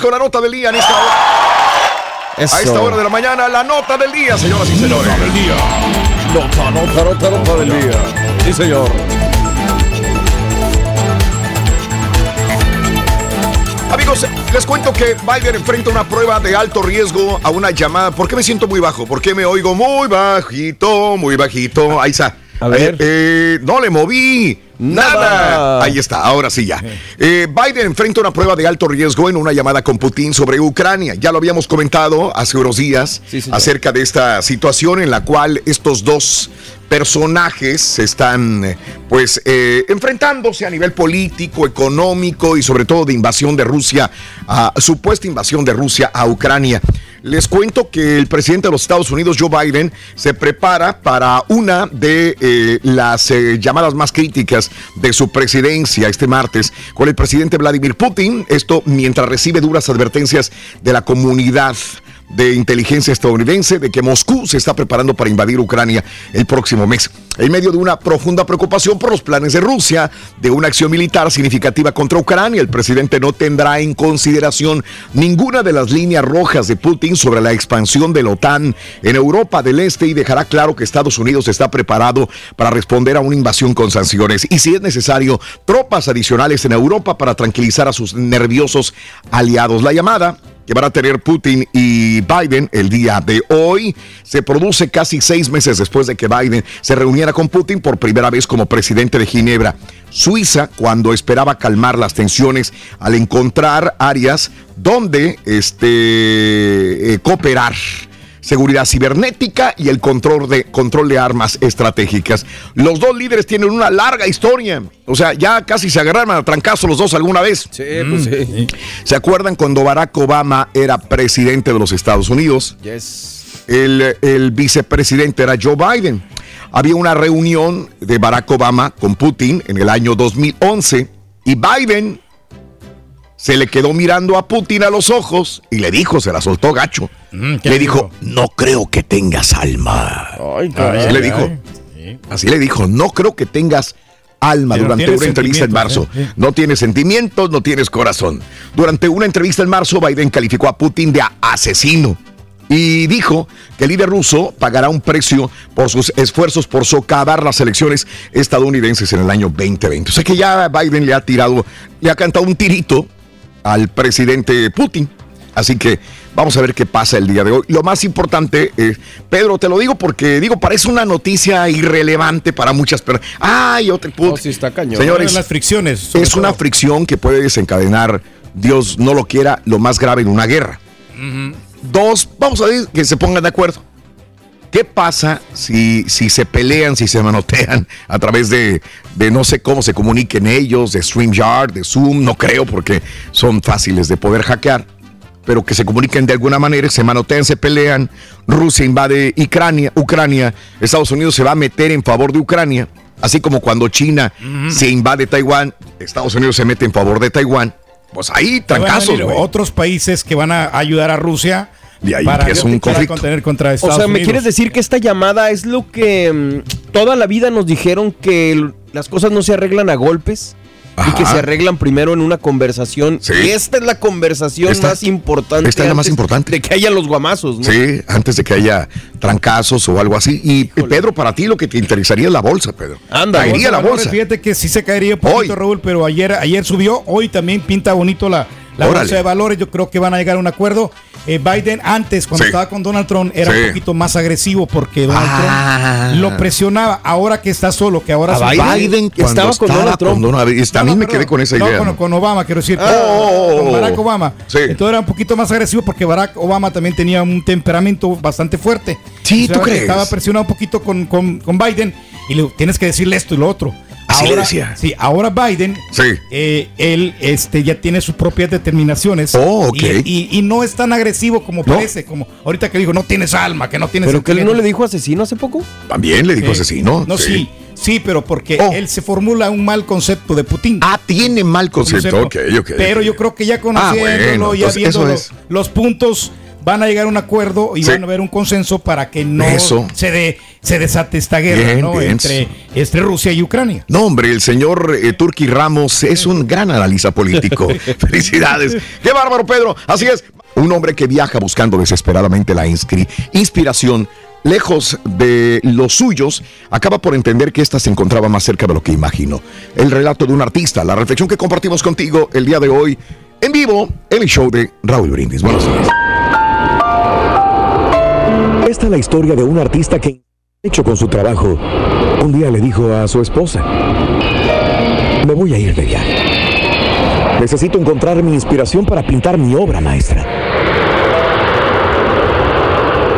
Con la nota del día en esta hora. A esta hora de la mañana, la nota del día, señoras y señores. Nota del día. Nota, nota, nota, nota del día. Sí, señor. Amigos, les cuento que Biden enfrenta una prueba de alto riesgo a una llamada. ¿Por qué me siento muy bajo? ¿Por qué me oigo muy bajito, muy bajito? Ahí está. A ver. Eh, eh, no le moví. Nada. Ahí está, ahora sí ya. Eh, Biden enfrenta una prueba de alto riesgo en una llamada con Putin sobre Ucrania. Ya lo habíamos comentado hace unos días acerca de esta situación en la cual estos dos personajes están eh, pues eh, enfrentándose a nivel político, económico y sobre todo de invasión de Rusia, a supuesta invasión de Rusia a Ucrania. Les cuento que el presidente de los Estados Unidos, Joe Biden, se prepara para una de eh, las llamadas más críticas de su presidencia este martes con el presidente Vladimir Putin. Esto mientras recibe duras advertencias de la comunidad de inteligencia estadounidense de que Moscú se está preparando para invadir Ucrania el próximo mes. En medio de una profunda preocupación por los planes de Rusia de una acción militar significativa contra Ucrania, el presidente no tendrá en consideración ninguna de las líneas rojas de Putin sobre la expansión de la OTAN en Europa del Este y dejará claro que Estados Unidos está preparado para responder a una invasión con sanciones y si es necesario, tropas adicionales en Europa para tranquilizar a sus nerviosos aliados. La llamada que van a tener Putin y Biden el día de hoy. Se produce casi seis meses después de que Biden se reuniera con Putin por primera vez como presidente de Ginebra, Suiza, cuando esperaba calmar las tensiones al encontrar áreas donde este, eh, cooperar seguridad cibernética y el control de, control de armas estratégicas. Los dos líderes tienen una larga historia. O sea, ya casi se agarraron a trancazo los dos alguna vez. Sí, pues sí. ¿Se acuerdan cuando Barack Obama era presidente de los Estados Unidos? Yes. El, el vicepresidente era Joe Biden. Había una reunión de Barack Obama con Putin en el año 2011 y Biden se le quedó mirando a Putin a los ojos y le dijo, se la soltó gacho. le dijo, no creo que tengas alma. Ay, Así le dijo. Así le dijo, no creo que tengas alma Pero durante una entrevista en marzo. ¿eh? No tienes sentimientos, no tienes corazón. Durante una entrevista en marzo, Biden calificó a Putin de asesino y dijo que el líder ruso pagará un precio por sus esfuerzos por socavar las elecciones estadounidenses en el año 2020. O sea que ya Biden le ha tirado, le ha cantado un tirito al presidente Putin. Así que vamos a ver qué pasa el día de hoy. Lo más importante, eh, Pedro, te lo digo porque digo, parece una noticia irrelevante para muchas personas. Ay, otro Putin. sí está cañón. Señores, Las fricciones. es una fricción que puede desencadenar, Dios no lo quiera, lo más grave en una guerra. Dos, vamos a ver que se pongan de acuerdo. ¿Qué pasa si, si se pelean, si se manotean a través de, de no sé cómo se comuniquen ellos, de StreamYard, de Zoom? No creo porque son fáciles de poder hackear. Pero que se comuniquen de alguna manera, se manotean, se pelean. Rusia invade Ucrania, Ucrania. Estados Unidos se va a meter en favor de Ucrania. Así como cuando China se invade Taiwán, Estados Unidos se mete en favor de Taiwán. Pues ahí, trancazos, güey. Otros países que van a ayudar a Rusia De ahí para, empieza un para conflicto. contener contra O Estados sea, ¿me Unidos. quieres decir que esta llamada es lo que mm, toda la vida nos dijeron que las cosas no se arreglan a golpes? Y que se arreglan primero en una conversación. Sí. Y esta es la conversación Esta- más importante. esta es la más importante. De que haya los guamazos, ¿no? Sí, antes de que haya trancazos o algo así. Y Pedro, para ti lo que te interesaría es la bolsa, Pedro. Anda, Caería la bolsa. Fíjate que sí se caería un poquito, Raúl, pero ayer, ayer subió. Hoy también pinta bonito la, la Órale. bolsa de valores. Yo creo que van a llegar a un acuerdo. Eh, Biden antes, cuando Sí. estaba con Donald Trump, era Sí. un poquito más agresivo porque Donald Ah. Trump lo presionaba. Ahora que está solo, que ahora A Biden, cuando estaba con Donald Trump. Donald- y No, a mí no, me quedé con esa No, idea. con, ¿no? con Obama, quiero decir. Ah, oh, con oh. Barack Obama. Sí. Entonces era un poquito más agresivo porque Barack Obama también tenía un temperamento bastante fuerte. Sí, O sea, ¿tú crees? Estaba presionado un poquito con, con- con Biden y le tienes que decirle esto y lo otro. Así le ahora, decía. Sí, ahora Biden, Sí. eh, él este, ya tiene sus propias determinaciones. Oh, ok. y, y- y no es tan agresivo como parece, como ahorita que dijo, no tienes alma, que no tienes Pero que él no sentimientos". le dijo asesino hace poco. También le dijo Eh, asesino. No, sí. sí, pero porque Oh. él se formula un mal concepto de Putin. Ah, tiene mal concepto. Ok, ok. Pero yo creo que ya conociéndolo, Ah, bueno, ya viendo es. los puntos, van a llegar a un acuerdo y Sí. van a haber un consenso para que no Eso. se de, se desate esta guerra Bien, ¿no? bien. entre, entre Rusia y Ucrania. No, hombre, el señor eh, Turki Ramos es un gran analista político. Felicidades. Qué bárbaro, Pedro. Así es. Un hombre que viaja buscando desesperadamente la inspiración. Lejos de los suyos, acaba por entender que ésta se encontraba más cerca de lo que imaginó. El relato de un artista, la reflexión que compartimos contigo el día de hoy, en vivo, en el show de Raúl Brindis. Buenos días. Esta es la historia de un artista que hecho con su trabajo, un día le dijo a su esposa, me voy a ir de viaje. Necesito encontrar mi inspiración para pintar mi obra maestra.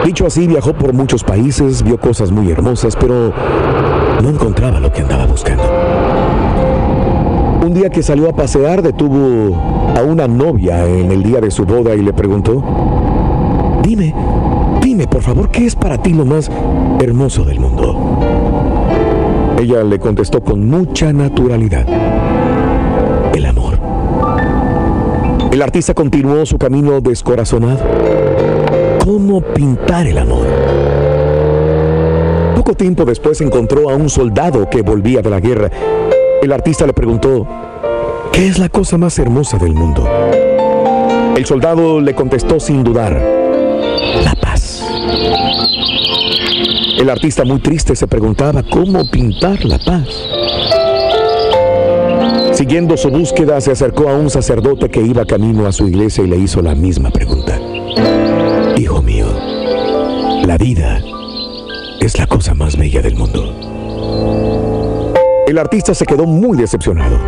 Dicho así, viajó por muchos países, vio cosas muy hermosas, pero no encontraba lo que andaba buscando. Un día que salió a pasear, detuvo a una novia en el día de su boda y le preguntó, dime, por favor, ¿qué es para ti lo más hermoso del mundo? Ella le contestó con mucha naturalidad, el amor. El artista continuó su camino descorazonado. ¿Cómo pintar el amor? Poco tiempo después encontró a un soldado que volvía de la guerra. El artista le preguntó, ¿qué es la cosa más hermosa del mundo? El soldado le contestó sin dudar. El artista muy triste se preguntaba cómo pintar la paz. Siguiendo su búsqueda, se acercó a un sacerdote que iba camino a su iglesia y le hizo la misma pregunta. Hijo mío, la vida es la cosa más bella del mundo. El artista se quedó muy decepcionado.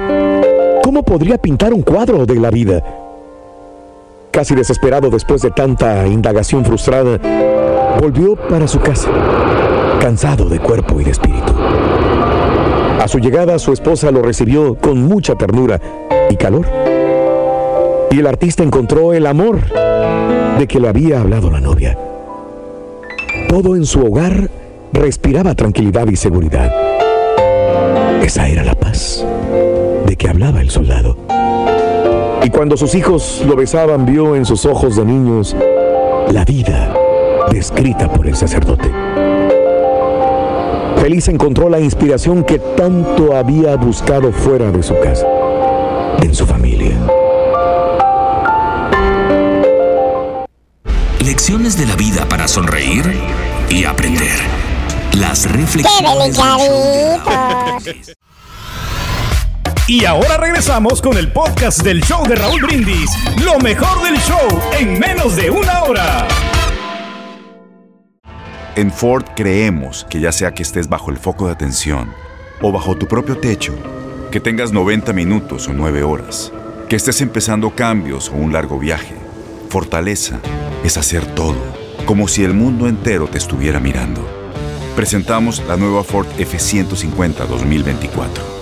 ¿Cómo podría pintar un cuadro de la vida? Casi desesperado después de tanta indagación frustrada, volvió para su casa, cansado de cuerpo y de espíritu. A su llegada, su esposa lo recibió con mucha ternura y calor. Y el artista encontró el amor de que le había hablado la novia. Todo en su hogar respiraba tranquilidad y seguridad. Esa era la paz de que hablaba el soldado. Y cuando sus hijos lo besaban, vio en sus ojos de niños la vida descrita por el sacerdote. Feliz encontró la inspiración que tanto había buscado fuera de su casa, en su familia. Lecciones de la vida para sonreír y aprender. Las reflexiones. Y ahora regresamos con el podcast del show de Raúl Brindis. Lo mejor del show en menos de una hora. En Ford creemos que ya sea que estés bajo el foco de atención o bajo tu propio techo, que tengas 90 minutos o 9 horas, que estés empezando cambios o un largo viaje, fortaleza es hacer todo, como si el mundo entero te estuviera mirando. Presentamos la nueva Ford F150 2024.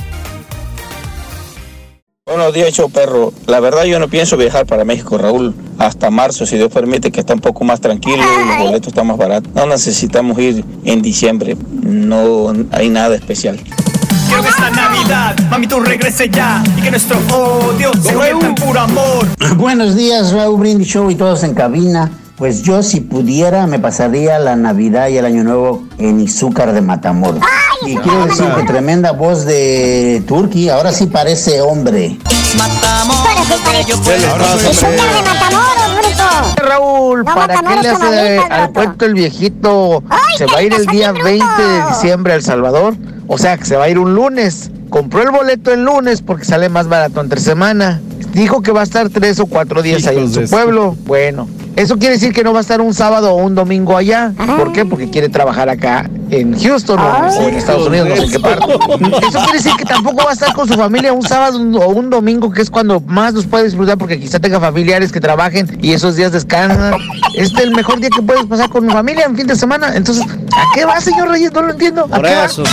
Buenos días, show perro. La verdad yo no pienso viajar para México, Raúl, hasta marzo, si Dios permite que está un poco más tranquilo y los boletos están más baratos. No necesitamos ir en diciembre, no hay nada especial. Quiero que esta Navidad, mami, tú regrese ya y que nuestro odio se convierta en puro amor. Buenos días, Raúl Brindis Show y todos en cabina. Pues yo si pudiera me pasaría la Navidad y el Año Nuevo en Izúcar de Matamoros. Y quiero decir que tremenda voz de Turkey, ahora sí parece hombre. Raúl, ¿para qué le hace al puerto el viejito? Se va a ir el día 20 de diciembre a El Salvador. O sea, que se va a ir un lunes. Compró el boleto el lunes porque sale más barato entre semana. Dijo que va a estar tres o cuatro días ahí en Hijos su de su- pueblo. Bueno, eso quiere decir que no va a estar un sábado o un domingo allá. ¿Por qué? Porque quiere trabajar acá en Houston o- o en Estados Unidos, no sé en qué parte. Eso quiere decir que tampoco va a estar con su familia un sábado o un domingo, que es cuando más los puede disfrutar, porque quizá tenga familiares que trabajen y esos días descansan. Este es el mejor día que puedes pasar con mi familia en fin de semana. Entonces, ¿a qué va, señor Reyes? No lo entiendo. ¿A Por qué va? eso,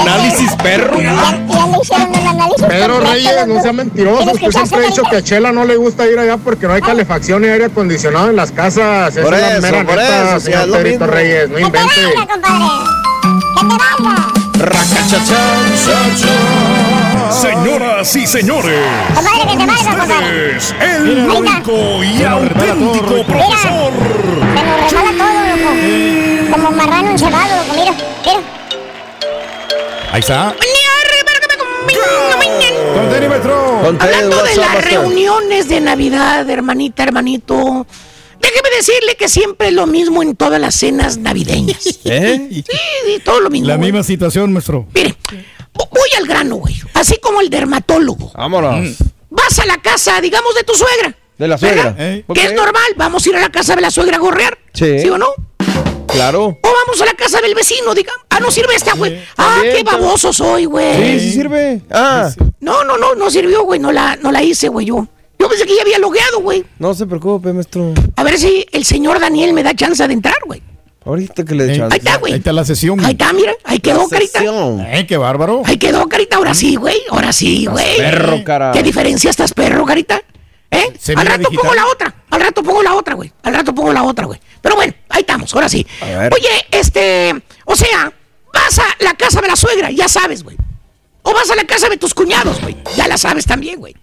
Análisis perro. Ya le hicieron el análisis. Pedro Reyes, no sea mentiroso. Usted siempre ha echarse dicho que a Chela no le gusta ir allá porque no hay calefacción ni aire acondicionado en las casas. Por Esa es la eso, mera por neta, eso, señor Pedrito mismo. Reyes. No invente. Señoras y señores, Compadre, que te valga, compadre. el único y auténtico profesor. Se nos resbala todo, loco. Como marrano encebado, loco. Mira, mira. Ahí está. Con Hablando de las reuniones de Navidad, hermanita, hermanito. Déjeme decirle que siempre es lo mismo en todas las cenas navideñas. ¿Eh? Sí, sí, todo lo mismo. La güey. misma situación, maestro. Voy al grano, güey. Así como el dermatólogo. Vámonos. Vas a la casa, digamos, de tu suegra. De la suegra. ¿verdad? Que es normal. Vamos a ir a la casa de la suegra a gorrear. Sí. ¿Sí o no? Claro. O vamos a la casa del vecino, digamos. Ah, no sirve esta, güey. Ah, también, qué baboso soy, güey. Sí, sí sirve. Ah, No, no, no, no sirvió, güey. No la, no la hice, güey, yo. Yo pensé que ya había logueado, güey. no se preocupe, maestro. A ver si el señor Daniel me da chance de entrar, güey. Ahorita que le echan. Ahí está, güey. Ahí está la sesión. Ahí está, mira. Ahí quedó, carita. Eh, qué bárbaro. Ahí quedó, carita. Ahora sí, güey. Ahora sí, güey. perro, cara. ¿Qué diferencia estás, perro, carita? ¿Eh? Se Al rato digital. pongo la otra. Al rato pongo la otra, güey. Al rato pongo la otra, güey. Pero bueno, ahí estamos. Ahora sí. Oye, este. O sea, vas a la casa de la suegra, ya sabes, güey. O vas a la casa de tus cuñados, güey. Ya la sabes también, güey.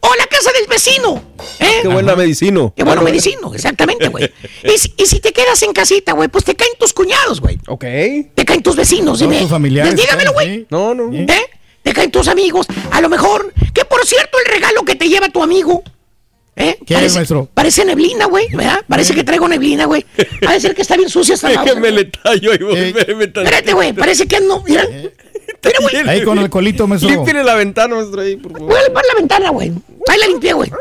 O a la casa del vecino. ¿eh? Qué buena medicino. Qué bueno medicino, exactamente, güey. Y, si- y si te quedas en casita, güey, pues te caen tus cuñados, güey. Ok. Te caen tus vecinos, dime. tus familiares, Dígamelo, claro, güey. sí. No, no. ¿Eh? Te caen tus amigos. A lo mejor, que por cierto, el regalo que te lleva tu amigo. ¿Eh? ¿Qué es, parece, maestro? Parece neblina, güey, ¿verdad? Parece que traigo neblina, güey. Parece ser que está bien sucia esta Déjeme madre. le tallo ahí, tan. Espérate, güey, parece que ando. Mira. Mira, güey. Ahí con el colito, maestro. Límpiale la ventana, maestro, ahí, por favor. A la ventana, güey. Ahí la limpié, güey.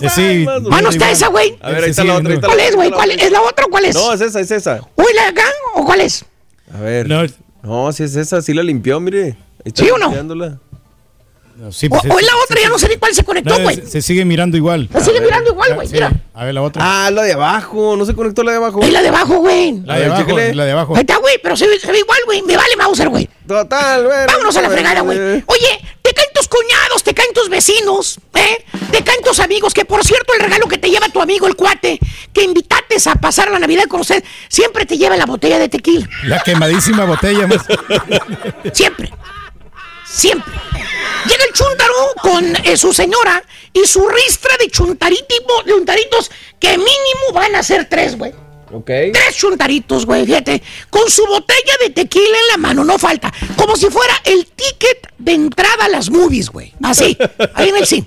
Sí, sí. Ah, no está esa, güey. A ver, ahí está sí, la otra. ahí está ¿Cuál la es, güey? ¿Cuál es? ¿Es la otra o cuál es? No, es esa, es esa. ¿Uy, la acá o cuál es? A ver. No, No, si es esa, sí la limpió, mire. Está ¿Sí o no? Sí, O, pues, o es la otra, ya no sé ni cuál se conectó, güey. se, se sigue mirando igual. Se sigue mirando igual, güey. Sí. Mira. A ver, la otra. Ah, la de abajo. No se conectó la de abajo. Es la de abajo, güey. la de abajo, chéquele. la de abajo. Ahí está, güey, pero se ve, se ve igual, güey. Me vale Mauser, güey. Total, bueno. Vámonos a la fregada, güey. Oye, te caen tus cuñados, te caen tus vecinos, ¿eh? Te caen tus amigos, que por cierto, el regalo que te lleva tu amigo, el cuate, que invitates a pasar la Navidad con usted, siempre te lleva la botella de tequila. La quemadísima botella, maestro. Siempre. Siempre. Llega el chúntaro con eh, su señora y su ristra de chuntaritos que mínimo van a ser tres, güey. Ok. Tres chuntaritos, güey, fíjate. Con su botella de tequila en la mano, no falta. Como si fuera el ticket de entrada a las movies, güey. Así, ahí en el cine.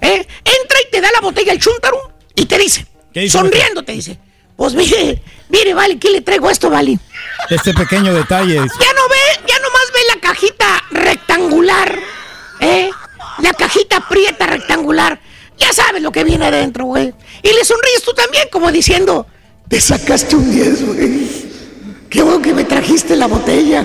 ¿Eh? Entra y te da la botella el chuntaro y te dice, ¿Qué dice, sonriendo te dice, pues mire, mire, vale, ¿qué le traigo a esto, vale? Este pequeño detalle. dice. Ya no ve, ya nomás ve la cajita rectangular, ¿eh? La cajita prieta rectangular. Ya sabes lo que viene adentro, güey. Y le sonríes tú también, como diciendo, te sacaste un 10, güey. Qué bueno que me trajiste la botella.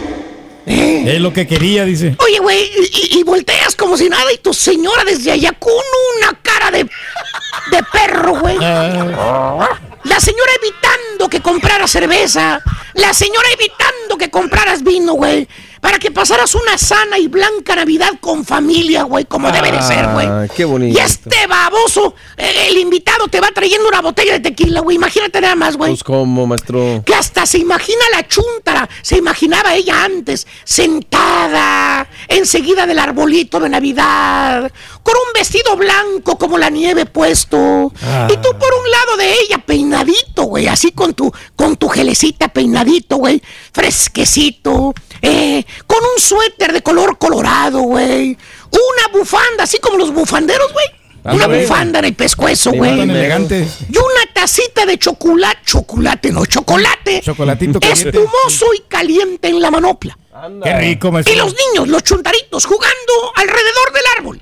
¿eh? Es lo que quería, dice. Oye, güey, y, y volteas como si nada y tu señora desde allá con una cara de, de perro, güey. La señora evitando que comprara cerveza. La señora evitando que compraras vino, güey. Para que pasaras una sana y blanca Navidad con familia, güey, como debe de ser, güey. Ah, Qué bonito. Y este baboso, eh, el invitado te va trayendo una botella de tequila, güey. Imagínate nada más, güey. Pues cómo, maestro. Que hasta se imagina la chuntara, se imaginaba ella antes, sentada, enseguida del arbolito de Navidad, con un vestido blanco como la nieve puesto. Ah. Y tú por un lado de ella, peinadito, güey, así con tu, con tu gelecita peinadito, güey, fresquecito, eh, con un suéter de color colorado, güey, una bufanda, así como los bufanderos, güey. Una bufanda en el pescuezo, güey. Y una tacita de chocolate, chocolate, no chocolate. Chocolatito caliente. Espumoso y caliente en la manopla. Qué rico, maestro. Y los niños, los chuntaritos, jugando alrededor del árbol,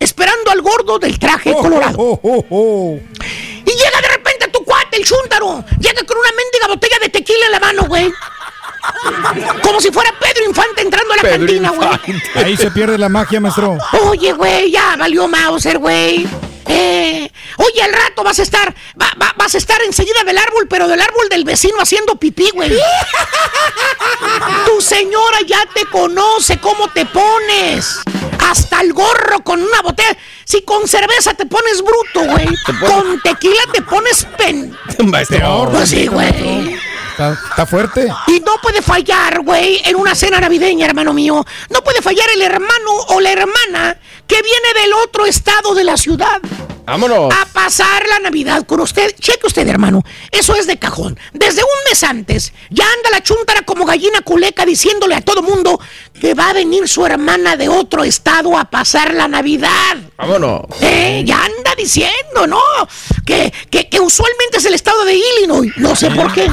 esperando al gordo del traje Oh, colorado. oh, oh, oh. Y llega de repente tu cuate, el chúntaro. Llega con una mendiga botella de tequila en la mano, güey. Como si fuera Pedro Infante entrando a la Pedro cantina, güey. Ahí se pierde la magia, maestro. Oye, güey, ya valió Mauser, güey. Eh, oye, al rato vas a estar, va- va- vas a estar enseguida del árbol, pero del árbol del vecino haciendo pipí, güey. tu señora ya te conoce cómo te pones. Hasta el gorro con una botella. Si con cerveza te pones bruto, güey. Con tequila te pones pen. Peor, Pues sí, maestro. güey. Está, fuerte. Y no puede fallar, güey, en una cena navideña, hermano mío. No puede fallar el hermano o la hermana que viene del otro estado de la ciudad. Vámonos. A pasar la Navidad con usted. Cheque usted, hermano. Eso es de cajón. Desde un mes antes, ya anda la chuntara como gallina culeca diciéndole a todo mundo que va a venir su hermana de otro estado a pasar la Navidad. Vámonos. Eh, ya anda diciendo, ¿no? Que, que, que usualmente es el estado de Illinois. No sé por qué.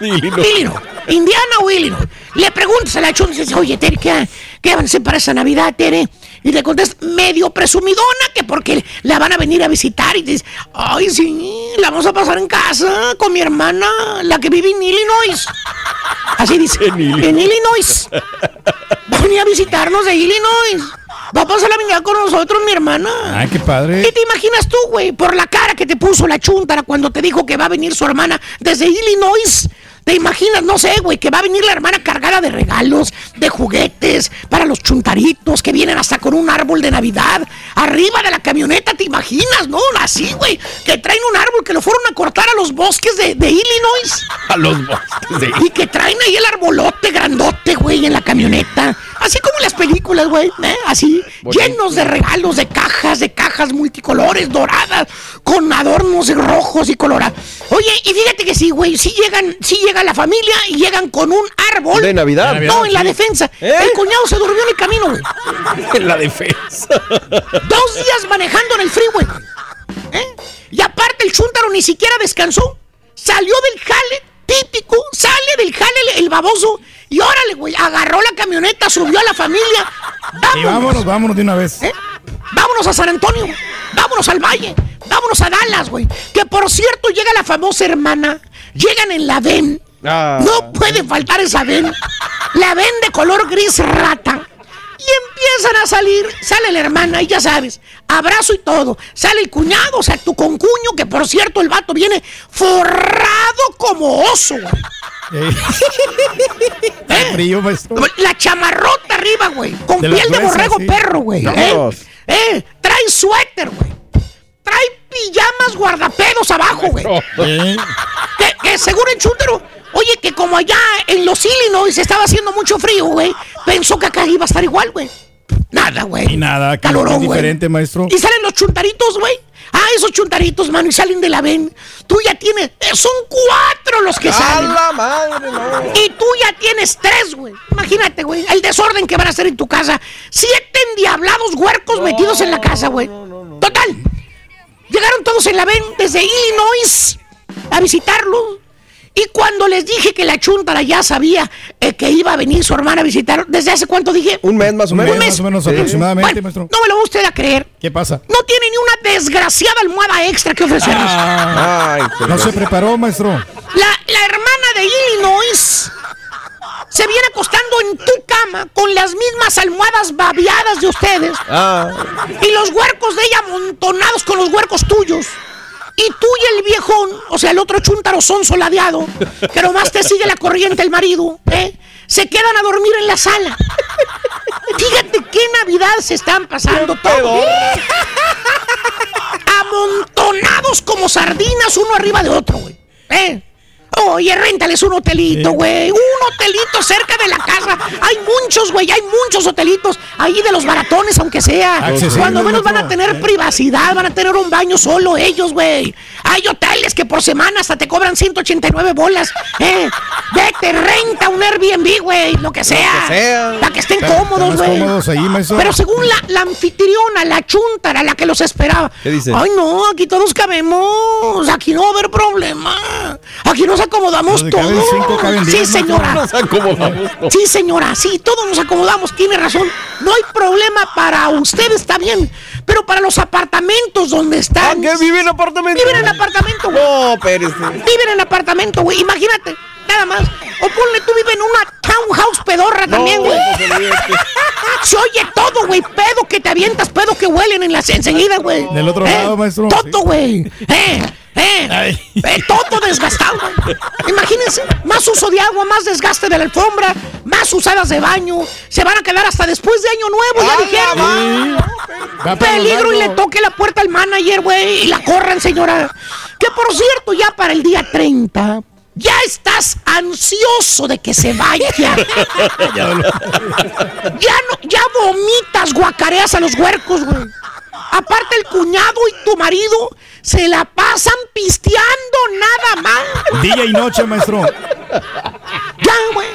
Illinois. Indiana o Illinois. Le preguntas a la chunta y dice, oye, Tere, ¿qué, ¿qué van a hacer para esa Navidad, Tere? Y le contesta, medio presumidona, que porque la van a venir a visitar. Y dice, ay, sí, la vamos a pasar en casa con mi hermana, la que vive en Illinois. Así dice, en Illinois. Va a venir a visitarnos de Illinois. Va a pasar la Navidad con nosotros, mi hermana. Ay, qué padre. ¿Qué te imaginas tú, güey? Por la cara que te puso la chuntara cuando te dijo que va a venir su hermana desde Illinois. ¿Te imaginas, no sé, güey, que va a venir la hermana cargada de regalos, de juguetes, para los chuntaritos que vienen hasta con un árbol de Navidad? Arriba de la camioneta, ¿te imaginas, no? Así, güey, que traen un árbol que lo fueron a cortar a los bosques de, de Illinois. A los bosques de- Y que traen ahí el arbolote grandote, güey, en la camioneta. Así como en las películas, güey. ¿eh? Así, Bonito. llenos de regalos, de cajas, de cajas multicolores, doradas, con adornos rojos y colorados. Oye, y fíjate que sí, güey, sí llegan, sí llega la familia y llegan con un árbol. De Navidad. No, en la defensa. ¿Eh? El cuñado se durmió en el camino, güey. En la defensa. Dos días manejando en el freeway. ¿eh? Y aparte el chúntaro ni siquiera descansó. Salió del jale, típico, sale del jale el baboso. Y órale, güey, agarró la camioneta, subió a la familia. Y vámonos, vámonos de una vez. ¿Eh? Vámonos a San Antonio, vámonos al Valle, vámonos a Dallas, güey. Que por cierto llega la famosa hermana, llegan en la VEN. Ah. No puede faltar esa VEN. La VEN de color gris rata. Y empiezan a salir, sale la hermana y ya sabes, abrazo y todo. Sale el cuñado, o sea, tu concuño, que por cierto el vato viene forrado como oso, güey. Qué frío. La chamarrota arriba, güey. Con De piel de borrego sí. perro, güey. ¿eh? Eh, trae suéter, güey. Trae pijamas guardapedos abajo, güey. Eh, Que, que según el chúntaro, oye, que como allá en los Illinois se estaba haciendo mucho frío, güey, pensó que acá iba a estar igual, güey. Nada, güey. Y nada, que Calorón, diferente, maestro. Y salen los chuntaritos, güey. Ah, esos chuntaritos, mano, y salen de la ven. Tú ya tienes. eh, son cuatro los que ¡A salen. la madre, no! Y tú ya tienes tres, güey. Imagínate, güey. El desorden que van a hacer en tu casa. Siete endiablados huercos metidos en la casa, güey. Total. Llegaron todos en la ven desde Illinois a visitarlo. Y cuando les dije que la chuntara ya sabía eh, que iba a venir su hermana a visitar, ¿desde hace cuánto dije? Un mes más o Un menos. mes más o menos Sí. aproximadamente, Bueno, maestro. no me lo va usted a creer. ¿Qué pasa? No tiene ni una desgraciada almohada extra que ofrecernos. Ah, Ay, no se preparó, maestro. La, la hermana de Illinois se viene acostando en tu cama con las mismas almohadas babeadas de ustedes Ah. y los huercos de ella amontonados con los huercos tuyos. Y tú y el viejón, o sea, el otro chúntaro son soladeado, que nomás te sigue la corriente el marido, ¿eh? se quedan a dormir en la sala. Fíjate qué Navidad se están pasando todos. Amontonados como sardinas uno arriba de otro, güey. ¿Eh? Oye, réntales un hotelito, güey. Un hotelito cerca de la casa. Hay muchos, güey. Hay muchos hotelitos. Ahí de los baratones, aunque sea. Cuando menos van a tener privacidad. Van a tener un baño solo ellos, güey. Hay hoteles que por semana hasta te cobran 189 bolas. ¿eh? Vete, renta un Airbnb, güey. Lo que sea. sea. Para que estén cómodos, güey. Pero según la, la anfitriona, la chuntara, la que los esperaba. ¿Qué dice? Ay, no, aquí todos cabemos. Aquí no va a haber problema. Aquí nos acomodamos todos. cinco, sí, señora. Nos acomodamos todos. Sí, señora. Sí, todos nos acomodamos. Tiene razón. No hay problema para usted, está bien. Pero para los apartamentos donde están. ¿Qué vive en apartamento? Viven en apartamento, güey. No, espérese. Viven en apartamento, güey. Imagínate. Nada más. O ponle, tú vives en una townhouse pedorra también, güey. Se oye todo, güey. Pedo que te avientas, pedo que huelen en las enseguida, güey. Del otro ¿Eh? lado, maestro. Todo, güey. Eh, eh. Eh, todo desgastado. Imagínense. Más uso de agua, más desgaste de la alfombra, más usadas de baño. Se van a quedar hasta después de año nuevo, ya dijeron. Para los Peligro y le toque la puerta al manager, güey, y la corran, señora. Que por cierto, ya para el día 30, ya estás ansioso de que se vaya. ya no, ya vomitas, guacareas a los huercos, güey. Aparte el cuñado y tu marido se la pasan pisteando nada más. Día y noche, maestro. Ya, güey.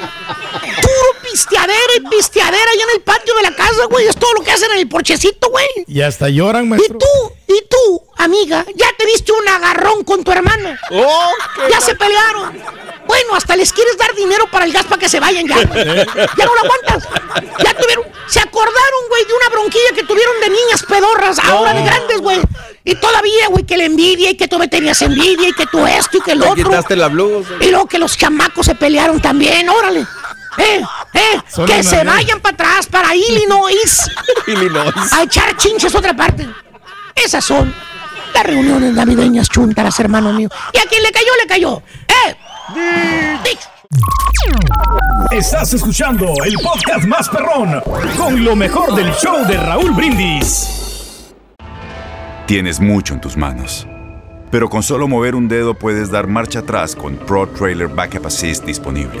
Pisteadera y pisteadera allá en el patio de la casa, güey. Es todo lo que hacen en el porchecito, güey. Y hasta lloran, Y maestro. tú, y tú, amiga, ya te diste un agarrón con tu hermana. ya se pelearon. Bueno, hasta les quieres dar dinero para el gas para que se vayan ya. güey. Ya no lo aguantas. Ya tuvieron, se acordaron, güey, de una bronquilla que tuvieron de niñas pedorras, ahora de grandes, güey. Y todavía, güey, que la envidia y que tú me tenías envidia y que tú esto y que lo Te otro. quitaste la blusa. Y luego que los chamacos se pelearon también, órale. Eh, eh, Solo que se vez. vayan para atrás, para Illinois. Illinois. A echar chinches a otra parte. Esas son las reuniones navideñas chuntaras, hermano mío. Y a quien le cayó, le cayó. ¡Eh! Estás escuchando el podcast más perrón con lo mejor del show de Raúl Brindis. Tienes mucho en tus manos. Pero con solo mover un dedo puedes dar marcha atrás con Pro Trailer Backup Assist disponible.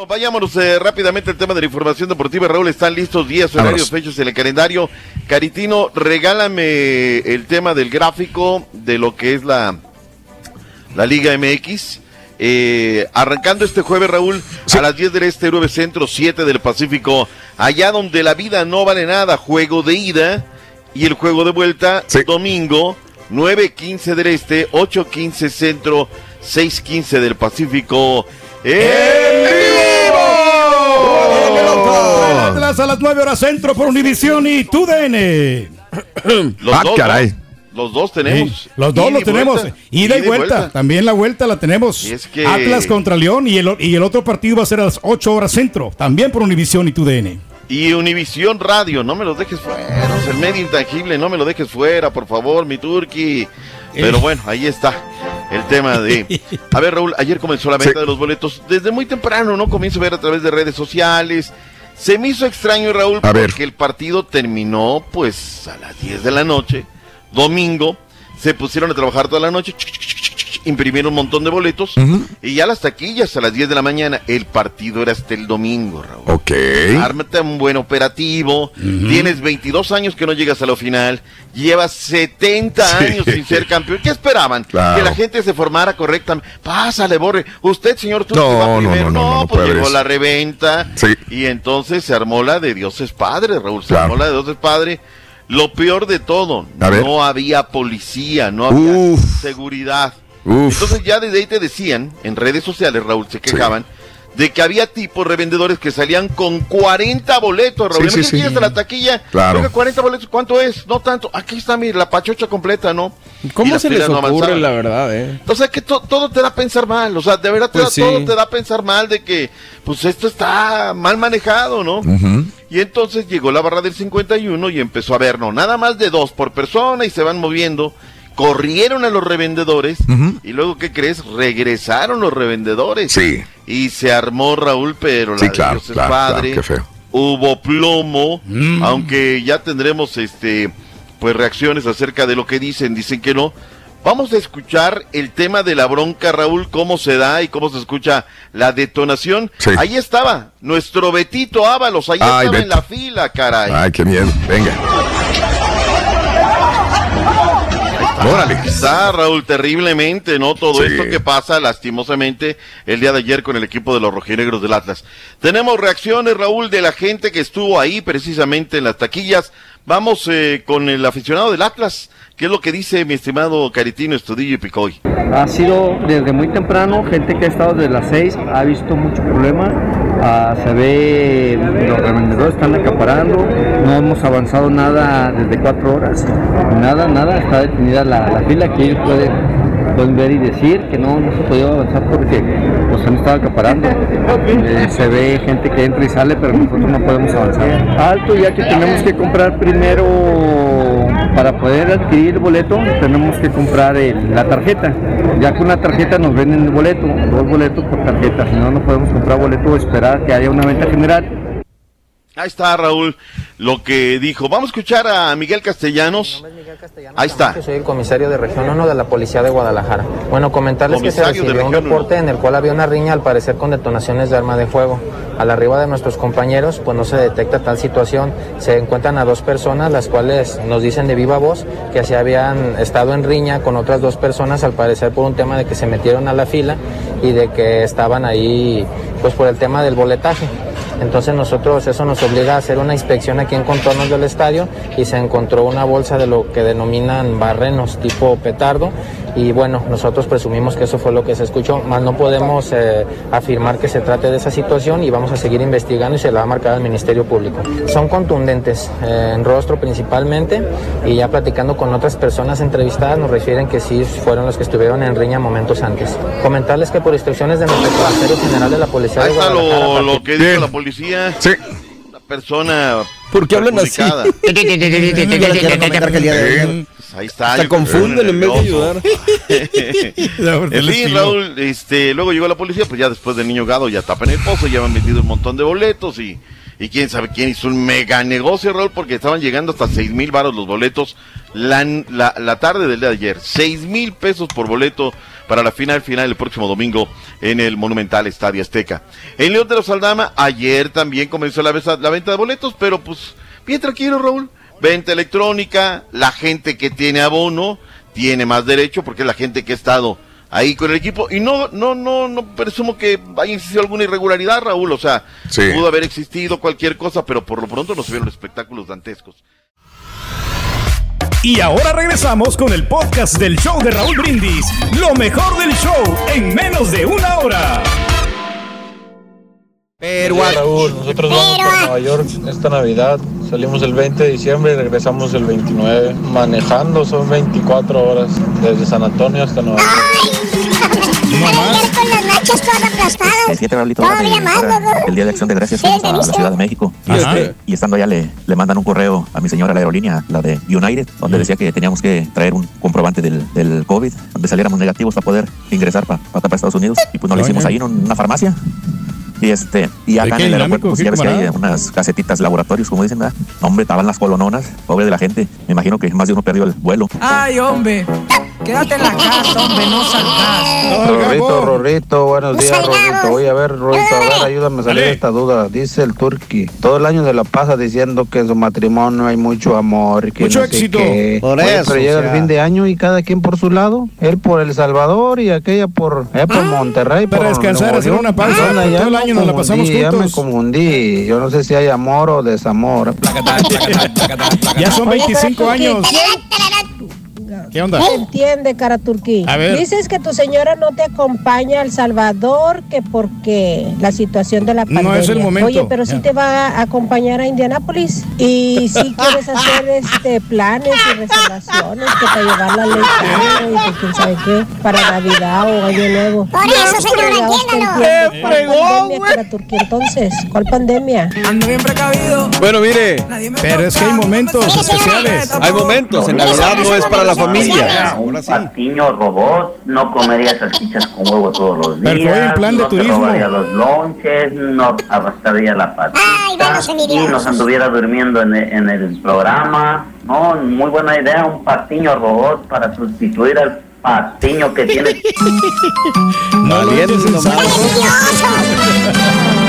Bueno, vayámonos eh, rápidamente al tema de la información deportiva. Raúl, están listos días, horarios, Vámonos. fechas en el calendario. Caritino, regálame el tema del gráfico de lo que es la, la Liga MX. Eh, arrancando este jueves, Raúl, a las 10 del Este, 9 Centro, 7 del Pacífico, allá donde la vida no vale nada, juego de ida. Y el juego de vuelta, domingo, 9.15 del Este, 8.15 Centro, 6.15 del Pacífico. ¡En vivo! A las 9 horas centro por Univisión y TUDN. Los Ah, dos, caray. ¿no? Los dos tenemos. Sí, los dos Ida los y tenemos. vuelta. Ida y vuelta. También la vuelta la tenemos. es que- Atlas contra León y el, y el otro partido va a ser a las 8 horas centro. También por Univisión y TUDN. Y Univisión Radio, no me los dejes fuera. sea, el medio intangible, no me lo dejes fuera, por favor, mi turqui. Pero Eh. bueno, ahí está el tema de... A ver, Raúl, ayer comenzó la venta de los boletos. Desde muy temprano, ¿no? Comienzo a ver a través de redes sociales. Se me hizo extraño, Raúl, A ver. porque el partido terminó, pues, a las 10 de la noche, domingo. Se pusieron a trabajar toda la noche, imprimieron un montón de boletos. Y ya las taquillas a las 10 de la mañana. El partido era hasta el domingo, Raúl. Ok. Ármate un buen operativo. Tienes 22 años que no llegas a la final. Llevas 70 Sí. años sin ser campeón. ¿Qué esperaban? Claro. Que la gente se formara correctamente. Pásale, Borre. Usted, señor Turki, No, va no, primero. no, no, no, no pues llegó la reventa. Sí. Y entonces se armó la de Dios es Padre, Raúl. Se Claro. armó la de Dios es Padre. Lo peor de todo, no había policía, no había Uf. seguridad. Uf. Entonces ya desde ahí te decían, en redes sociales, Raúl, se quejaban, de que había tipos revendedores que salían con 40 boletos, Raúl. Sí, Sí, sí, hasta la taquilla. Claro. Oiga, 40 boletos, ¿cuánto es? No tanto. Aquí está mi, la pachocha completa, ¿no? Y ¿Cómo se les no ocurre, avanzaban. la verdad, eh? O sea que to- todo te da a pensar mal, o sea, de verdad te Pues da- sí. todo te da a pensar mal de que, pues esto está mal manejado, ¿no? Y entonces llegó la barra del 51 y empezó a ver, no, nada más de dos por persona y se van moviendo. Corrieron a los revendedores y luego, ¿qué crees? Regresaron los revendedores. Sí. Y se armó Raúl, pero Sí, la de claro, Dios es claro, claro, padre. qué feo. Hubo plomo, aunque ya tendremos este pues reacciones acerca de lo que dicen, dicen que no. Vamos a escuchar el tema de la bronca, Raúl, cómo se da y cómo se escucha la detonación. Sí. Ahí estaba, nuestro Betito Ábalos, ahí Ay, estaba en la fila, caray. Ay, qué miedo. Venga. Órale. Está, Raúl, terriblemente, ¿no? Todo Sí. esto que pasa, lastimosamente, el día de ayer con el equipo de los rojinegros del Atlas. Tenemos reacciones, Raúl, de la gente que estuvo ahí precisamente en las taquillas. Vamos eh, con el aficionado del Atlas. ¿Qué es lo que dice mi estimado Caritino Estudillo y Picoy? Ha sido desde muy temprano, gente que ha estado desde las 6 ha visto mucho problema. Ah, se ve, los revendedores están acaparando, no hemos avanzado nada desde 4 horas, nada, nada, está detenida la, la fila que ellos pueden, pueden ver y decir que no, no se podido avanzar porque pues han estado acaparando. Eh, se ve gente que entra y sale, pero nosotros no podemos avanzar. Alto, ya que tenemos que comprar primero para poder adquirir el boleto tenemos que comprar la tarjeta. Ya con una tarjeta nos venden el boleto, dos boletos por tarjeta. Si no, no podemos comprar boleto o esperar que haya una venta general. Ahí está, Raúl, lo que dijo. Vamos a escuchar a Miguel Castellanos. Ahí está. Soy el comisario de Región 1 de la Policía de Guadalajara. Bueno, comentarles que se de recibió un reporte en el cual había una riña al parecer con detonaciones de arma de fuego. Al arriba de nuestros compañeros, pues no se detecta tal situación. Se encuentran a dos personas, las cuales nos dicen de viva voz que se habían estado en riña con otras dos personas, al parecer por un tema de que se metieron a la fila y de que estaban ahí, pues por el tema del boletaje. Entonces nosotros eso nos obliga a hacer una inspección aquí en contornos del estadio y se encontró una bolsa de lo que denominan barrenos tipo petardo y bueno, nosotros presumimos que eso fue lo que se escuchó, más no podemos eh, afirmar que se trate de esa situación y vamos a seguir investigando y se la va a marcar al Ministerio Público. Son contundentes, eh, en rostro principalmente y ya platicando con otras personas entrevistadas nos refieren que sí fueron los que estuvieron en riña momentos antes. Comentarles que por instrucciones de nuestro comisario general de la Policía Ahí de está lo, lo que dijo la policía. Sí. Una persona. ¿Por qué hablan así? Ahí está. Se confunden en vez de ayudar. Fin, Raúl, este, luego llegó la policía, pues ya después del niño gado ya tapan el pozo, ya han vendido un montón de boletos y, y quién sabe quién hizo un mega negocio, Raúl, porque estaban llegando hasta seis mil baros los boletos la, la, la tarde del día de ayer. Seis mil pesos por boleto para la final final el próximo domingo en el Monumental Estadio Azteca. En León de los Aldama, ayer también comenzó la, la venta de boletos, pero pues bien tranquilo, Raúl. Venta electrónica, la gente que tiene abono tiene más derecho porque es la gente que ha estado ahí con el equipo y no no no no presumo que haya existido alguna irregularidad, Raúl, o sea, Sí. pudo haber existido cualquier cosa, pero por lo pronto no se vieron espectáculos dantescos. Y ahora regresamos con el podcast del show de Raúl Brindis. Lo mejor del show en menos de una hora. Pero Raúl, nosotros vamos a Nueva York esta Navidad. Salimos el 20 de diciembre y regresamos el 29. Manejando son 24 horas desde San Antonio hasta Nueva York. con las nachas todas aplastadas. El 7 Raulito, Todavía ahora más, que- loco. el Día de Acción de Gracias Sí, a la. Ciudad de México. Y, Ajá. este, y estando allá le, le mandan un correo a mi señora, la aerolínea, la de United, donde decía que teníamos que traer un comprobante del, del COVID, donde saliéramos negativos para poder ingresar para para Estados Unidos. Y pues nos lo hicimos ahí en un- una farmacia. Y este, y acá en el aeropuerto, pues ya ves que hay unas casetitas laboratorios, como dicen, ¿verdad? Hombre, estaban las colononas, pobre de la gente. Me imagino que más de uno perdió el vuelo. Ay, hombre. Quédate en la casa, hombre, no salgas. Rorrito, Rorrito, buenos días, Rorrito. Oye, a ver, Rorrito, a ver, ayúdame a salir de esta duda. Dice el Turqui, todo el año se la pasa diciendo que en su matrimonio hay mucho amor que Mucho no éxito. qué. Por Oye, eso, Pero llega o sea. el fin de año y cada quien por su lado. Él por El Salvador y aquella por, eh, por Monterrey. Para por descansar, hacer una pausa. Todo el me año nos la pasamos confundí, Ya me juntos. confundí. Yo no sé si hay amor o desamor. Ya son 25 Turquí. años. ¿Qué onda? Entiende, cara turquí. A ver. Dices que tu señora no te acompaña a El Salvador, que porque la situación de la No pandemia. es el momento. Oye, pero sí te va a acompañar a Indianápolis. Y si quieres hacer este planes y reservaciones, que para llevarla al estado y que quién sabe qué, para Navidad o Año Nuevo. Por eso, señora, entiéndalo. ¡Qué fregón, cara turquí, entonces? ¿Cuál pandemia? Ando bien precavido. Bueno, mire. Pero es que hay momentos especiales. Hay momentos. En Navidad no es para la familia. Un patiño robot, no comería salchichas con huevo todos los días. Pero fue en plan de no se turismo. robaría los lonches, no arrastraría la patita y nos anduviera durmiendo en el, en el programa. No, muy buena idea, un patiño robot para sustituir al patiño que tiene. No lo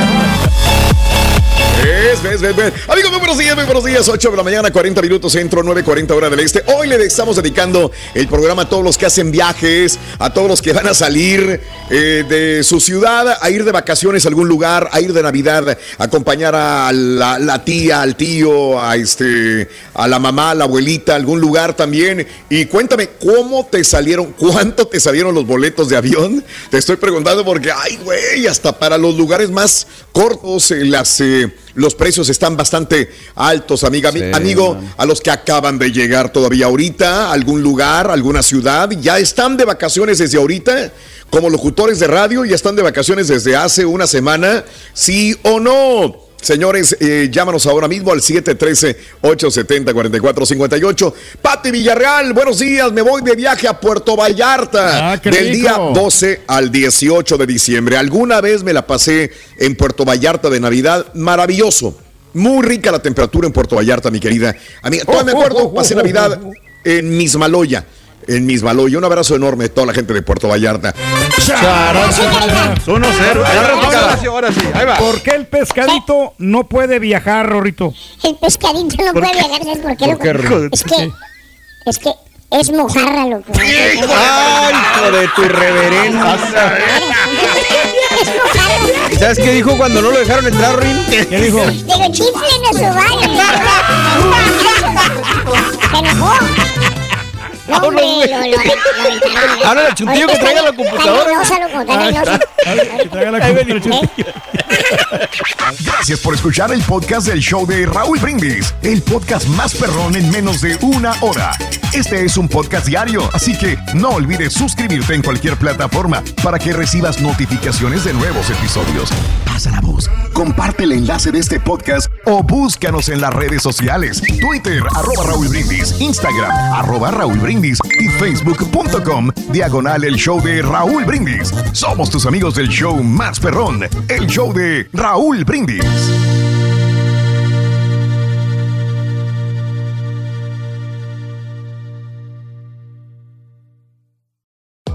saco. Ves, ves, ves. Amigos, muy buenos días, muy buenos días. 8 de la mañana, 40 minutos centro, 9.40 hora del este. Hoy le estamos dedicando el programa a todos los que hacen viajes, a todos los que van a salir eh, de su ciudad, a ir de vacaciones a algún lugar, a ir de Navidad, a acompañar a la, la tía, al tío, a este, a la mamá, a la abuelita, a algún lugar también. Y cuéntame, ¿cómo te salieron, cuánto te salieron los boletos de avión? Te estoy preguntando porque, ay, güey, hasta para los lugares más cortos, eh, las, eh, los precios están bastante altos, amiga, Sí, amigo, man. a los que acaban de llegar todavía ahorita, algún lugar, alguna ciudad, ya están de vacaciones desde ahorita, como locutores de radio, ya están de vacaciones desde hace una semana, sí o no. Señores, eh, llámanos ahora mismo al 713-870-4458. Pati Villarreal, buenos días. Me voy de viaje a Puerto Vallarta Ah, del día 12 al 18 de diciembre. Alguna vez me la pasé en Puerto Vallarta de Navidad. Maravilloso. Muy rica la temperatura en Puerto Vallarta, mi querida amiga. Todavía me acuerdo, pasé Navidad en Mismaloya. En Mismaloya. Un abrazo enorme a toda la gente de Puerto Vallarta. 1-0. Ahora sí, ahora sí. Ahí va. ¿Por qué el pescadito no puede viajar, Rorrito? El pescadito no ¿Por puede viajar, ¿sabes por qué, ¿Por loco? Es que, es que es mojarra, loco. Ay, hijo de tu reverenda. ¿Y ¿Sabes qué dijo cuando no lo dejaron entrar, Rin? ¿Qué dijo? Digo, chiflen a su baile. Se enojó. No, hombre, lo, lo, lo aventaron. Háblale al chuntillo que traiga la computadora. Gracias por escuchar el podcast del show de Raúl Brindis, el podcast más perrón en menos de una hora. Este es un podcast diario, así que no olvides suscribirte en cualquier plataforma para que recibas notificaciones de nuevos episodios. Pasa la voz, comparte el enlace de este podcast o búscanos en las redes sociales, Twitter, arroba Raúl Brindis, Instagram, arroba Raúl Brindis y facebook.com, diagonal el show de Raúl Brindis. Somos tus amigos del show más perrón, el show de Raúl Brindis.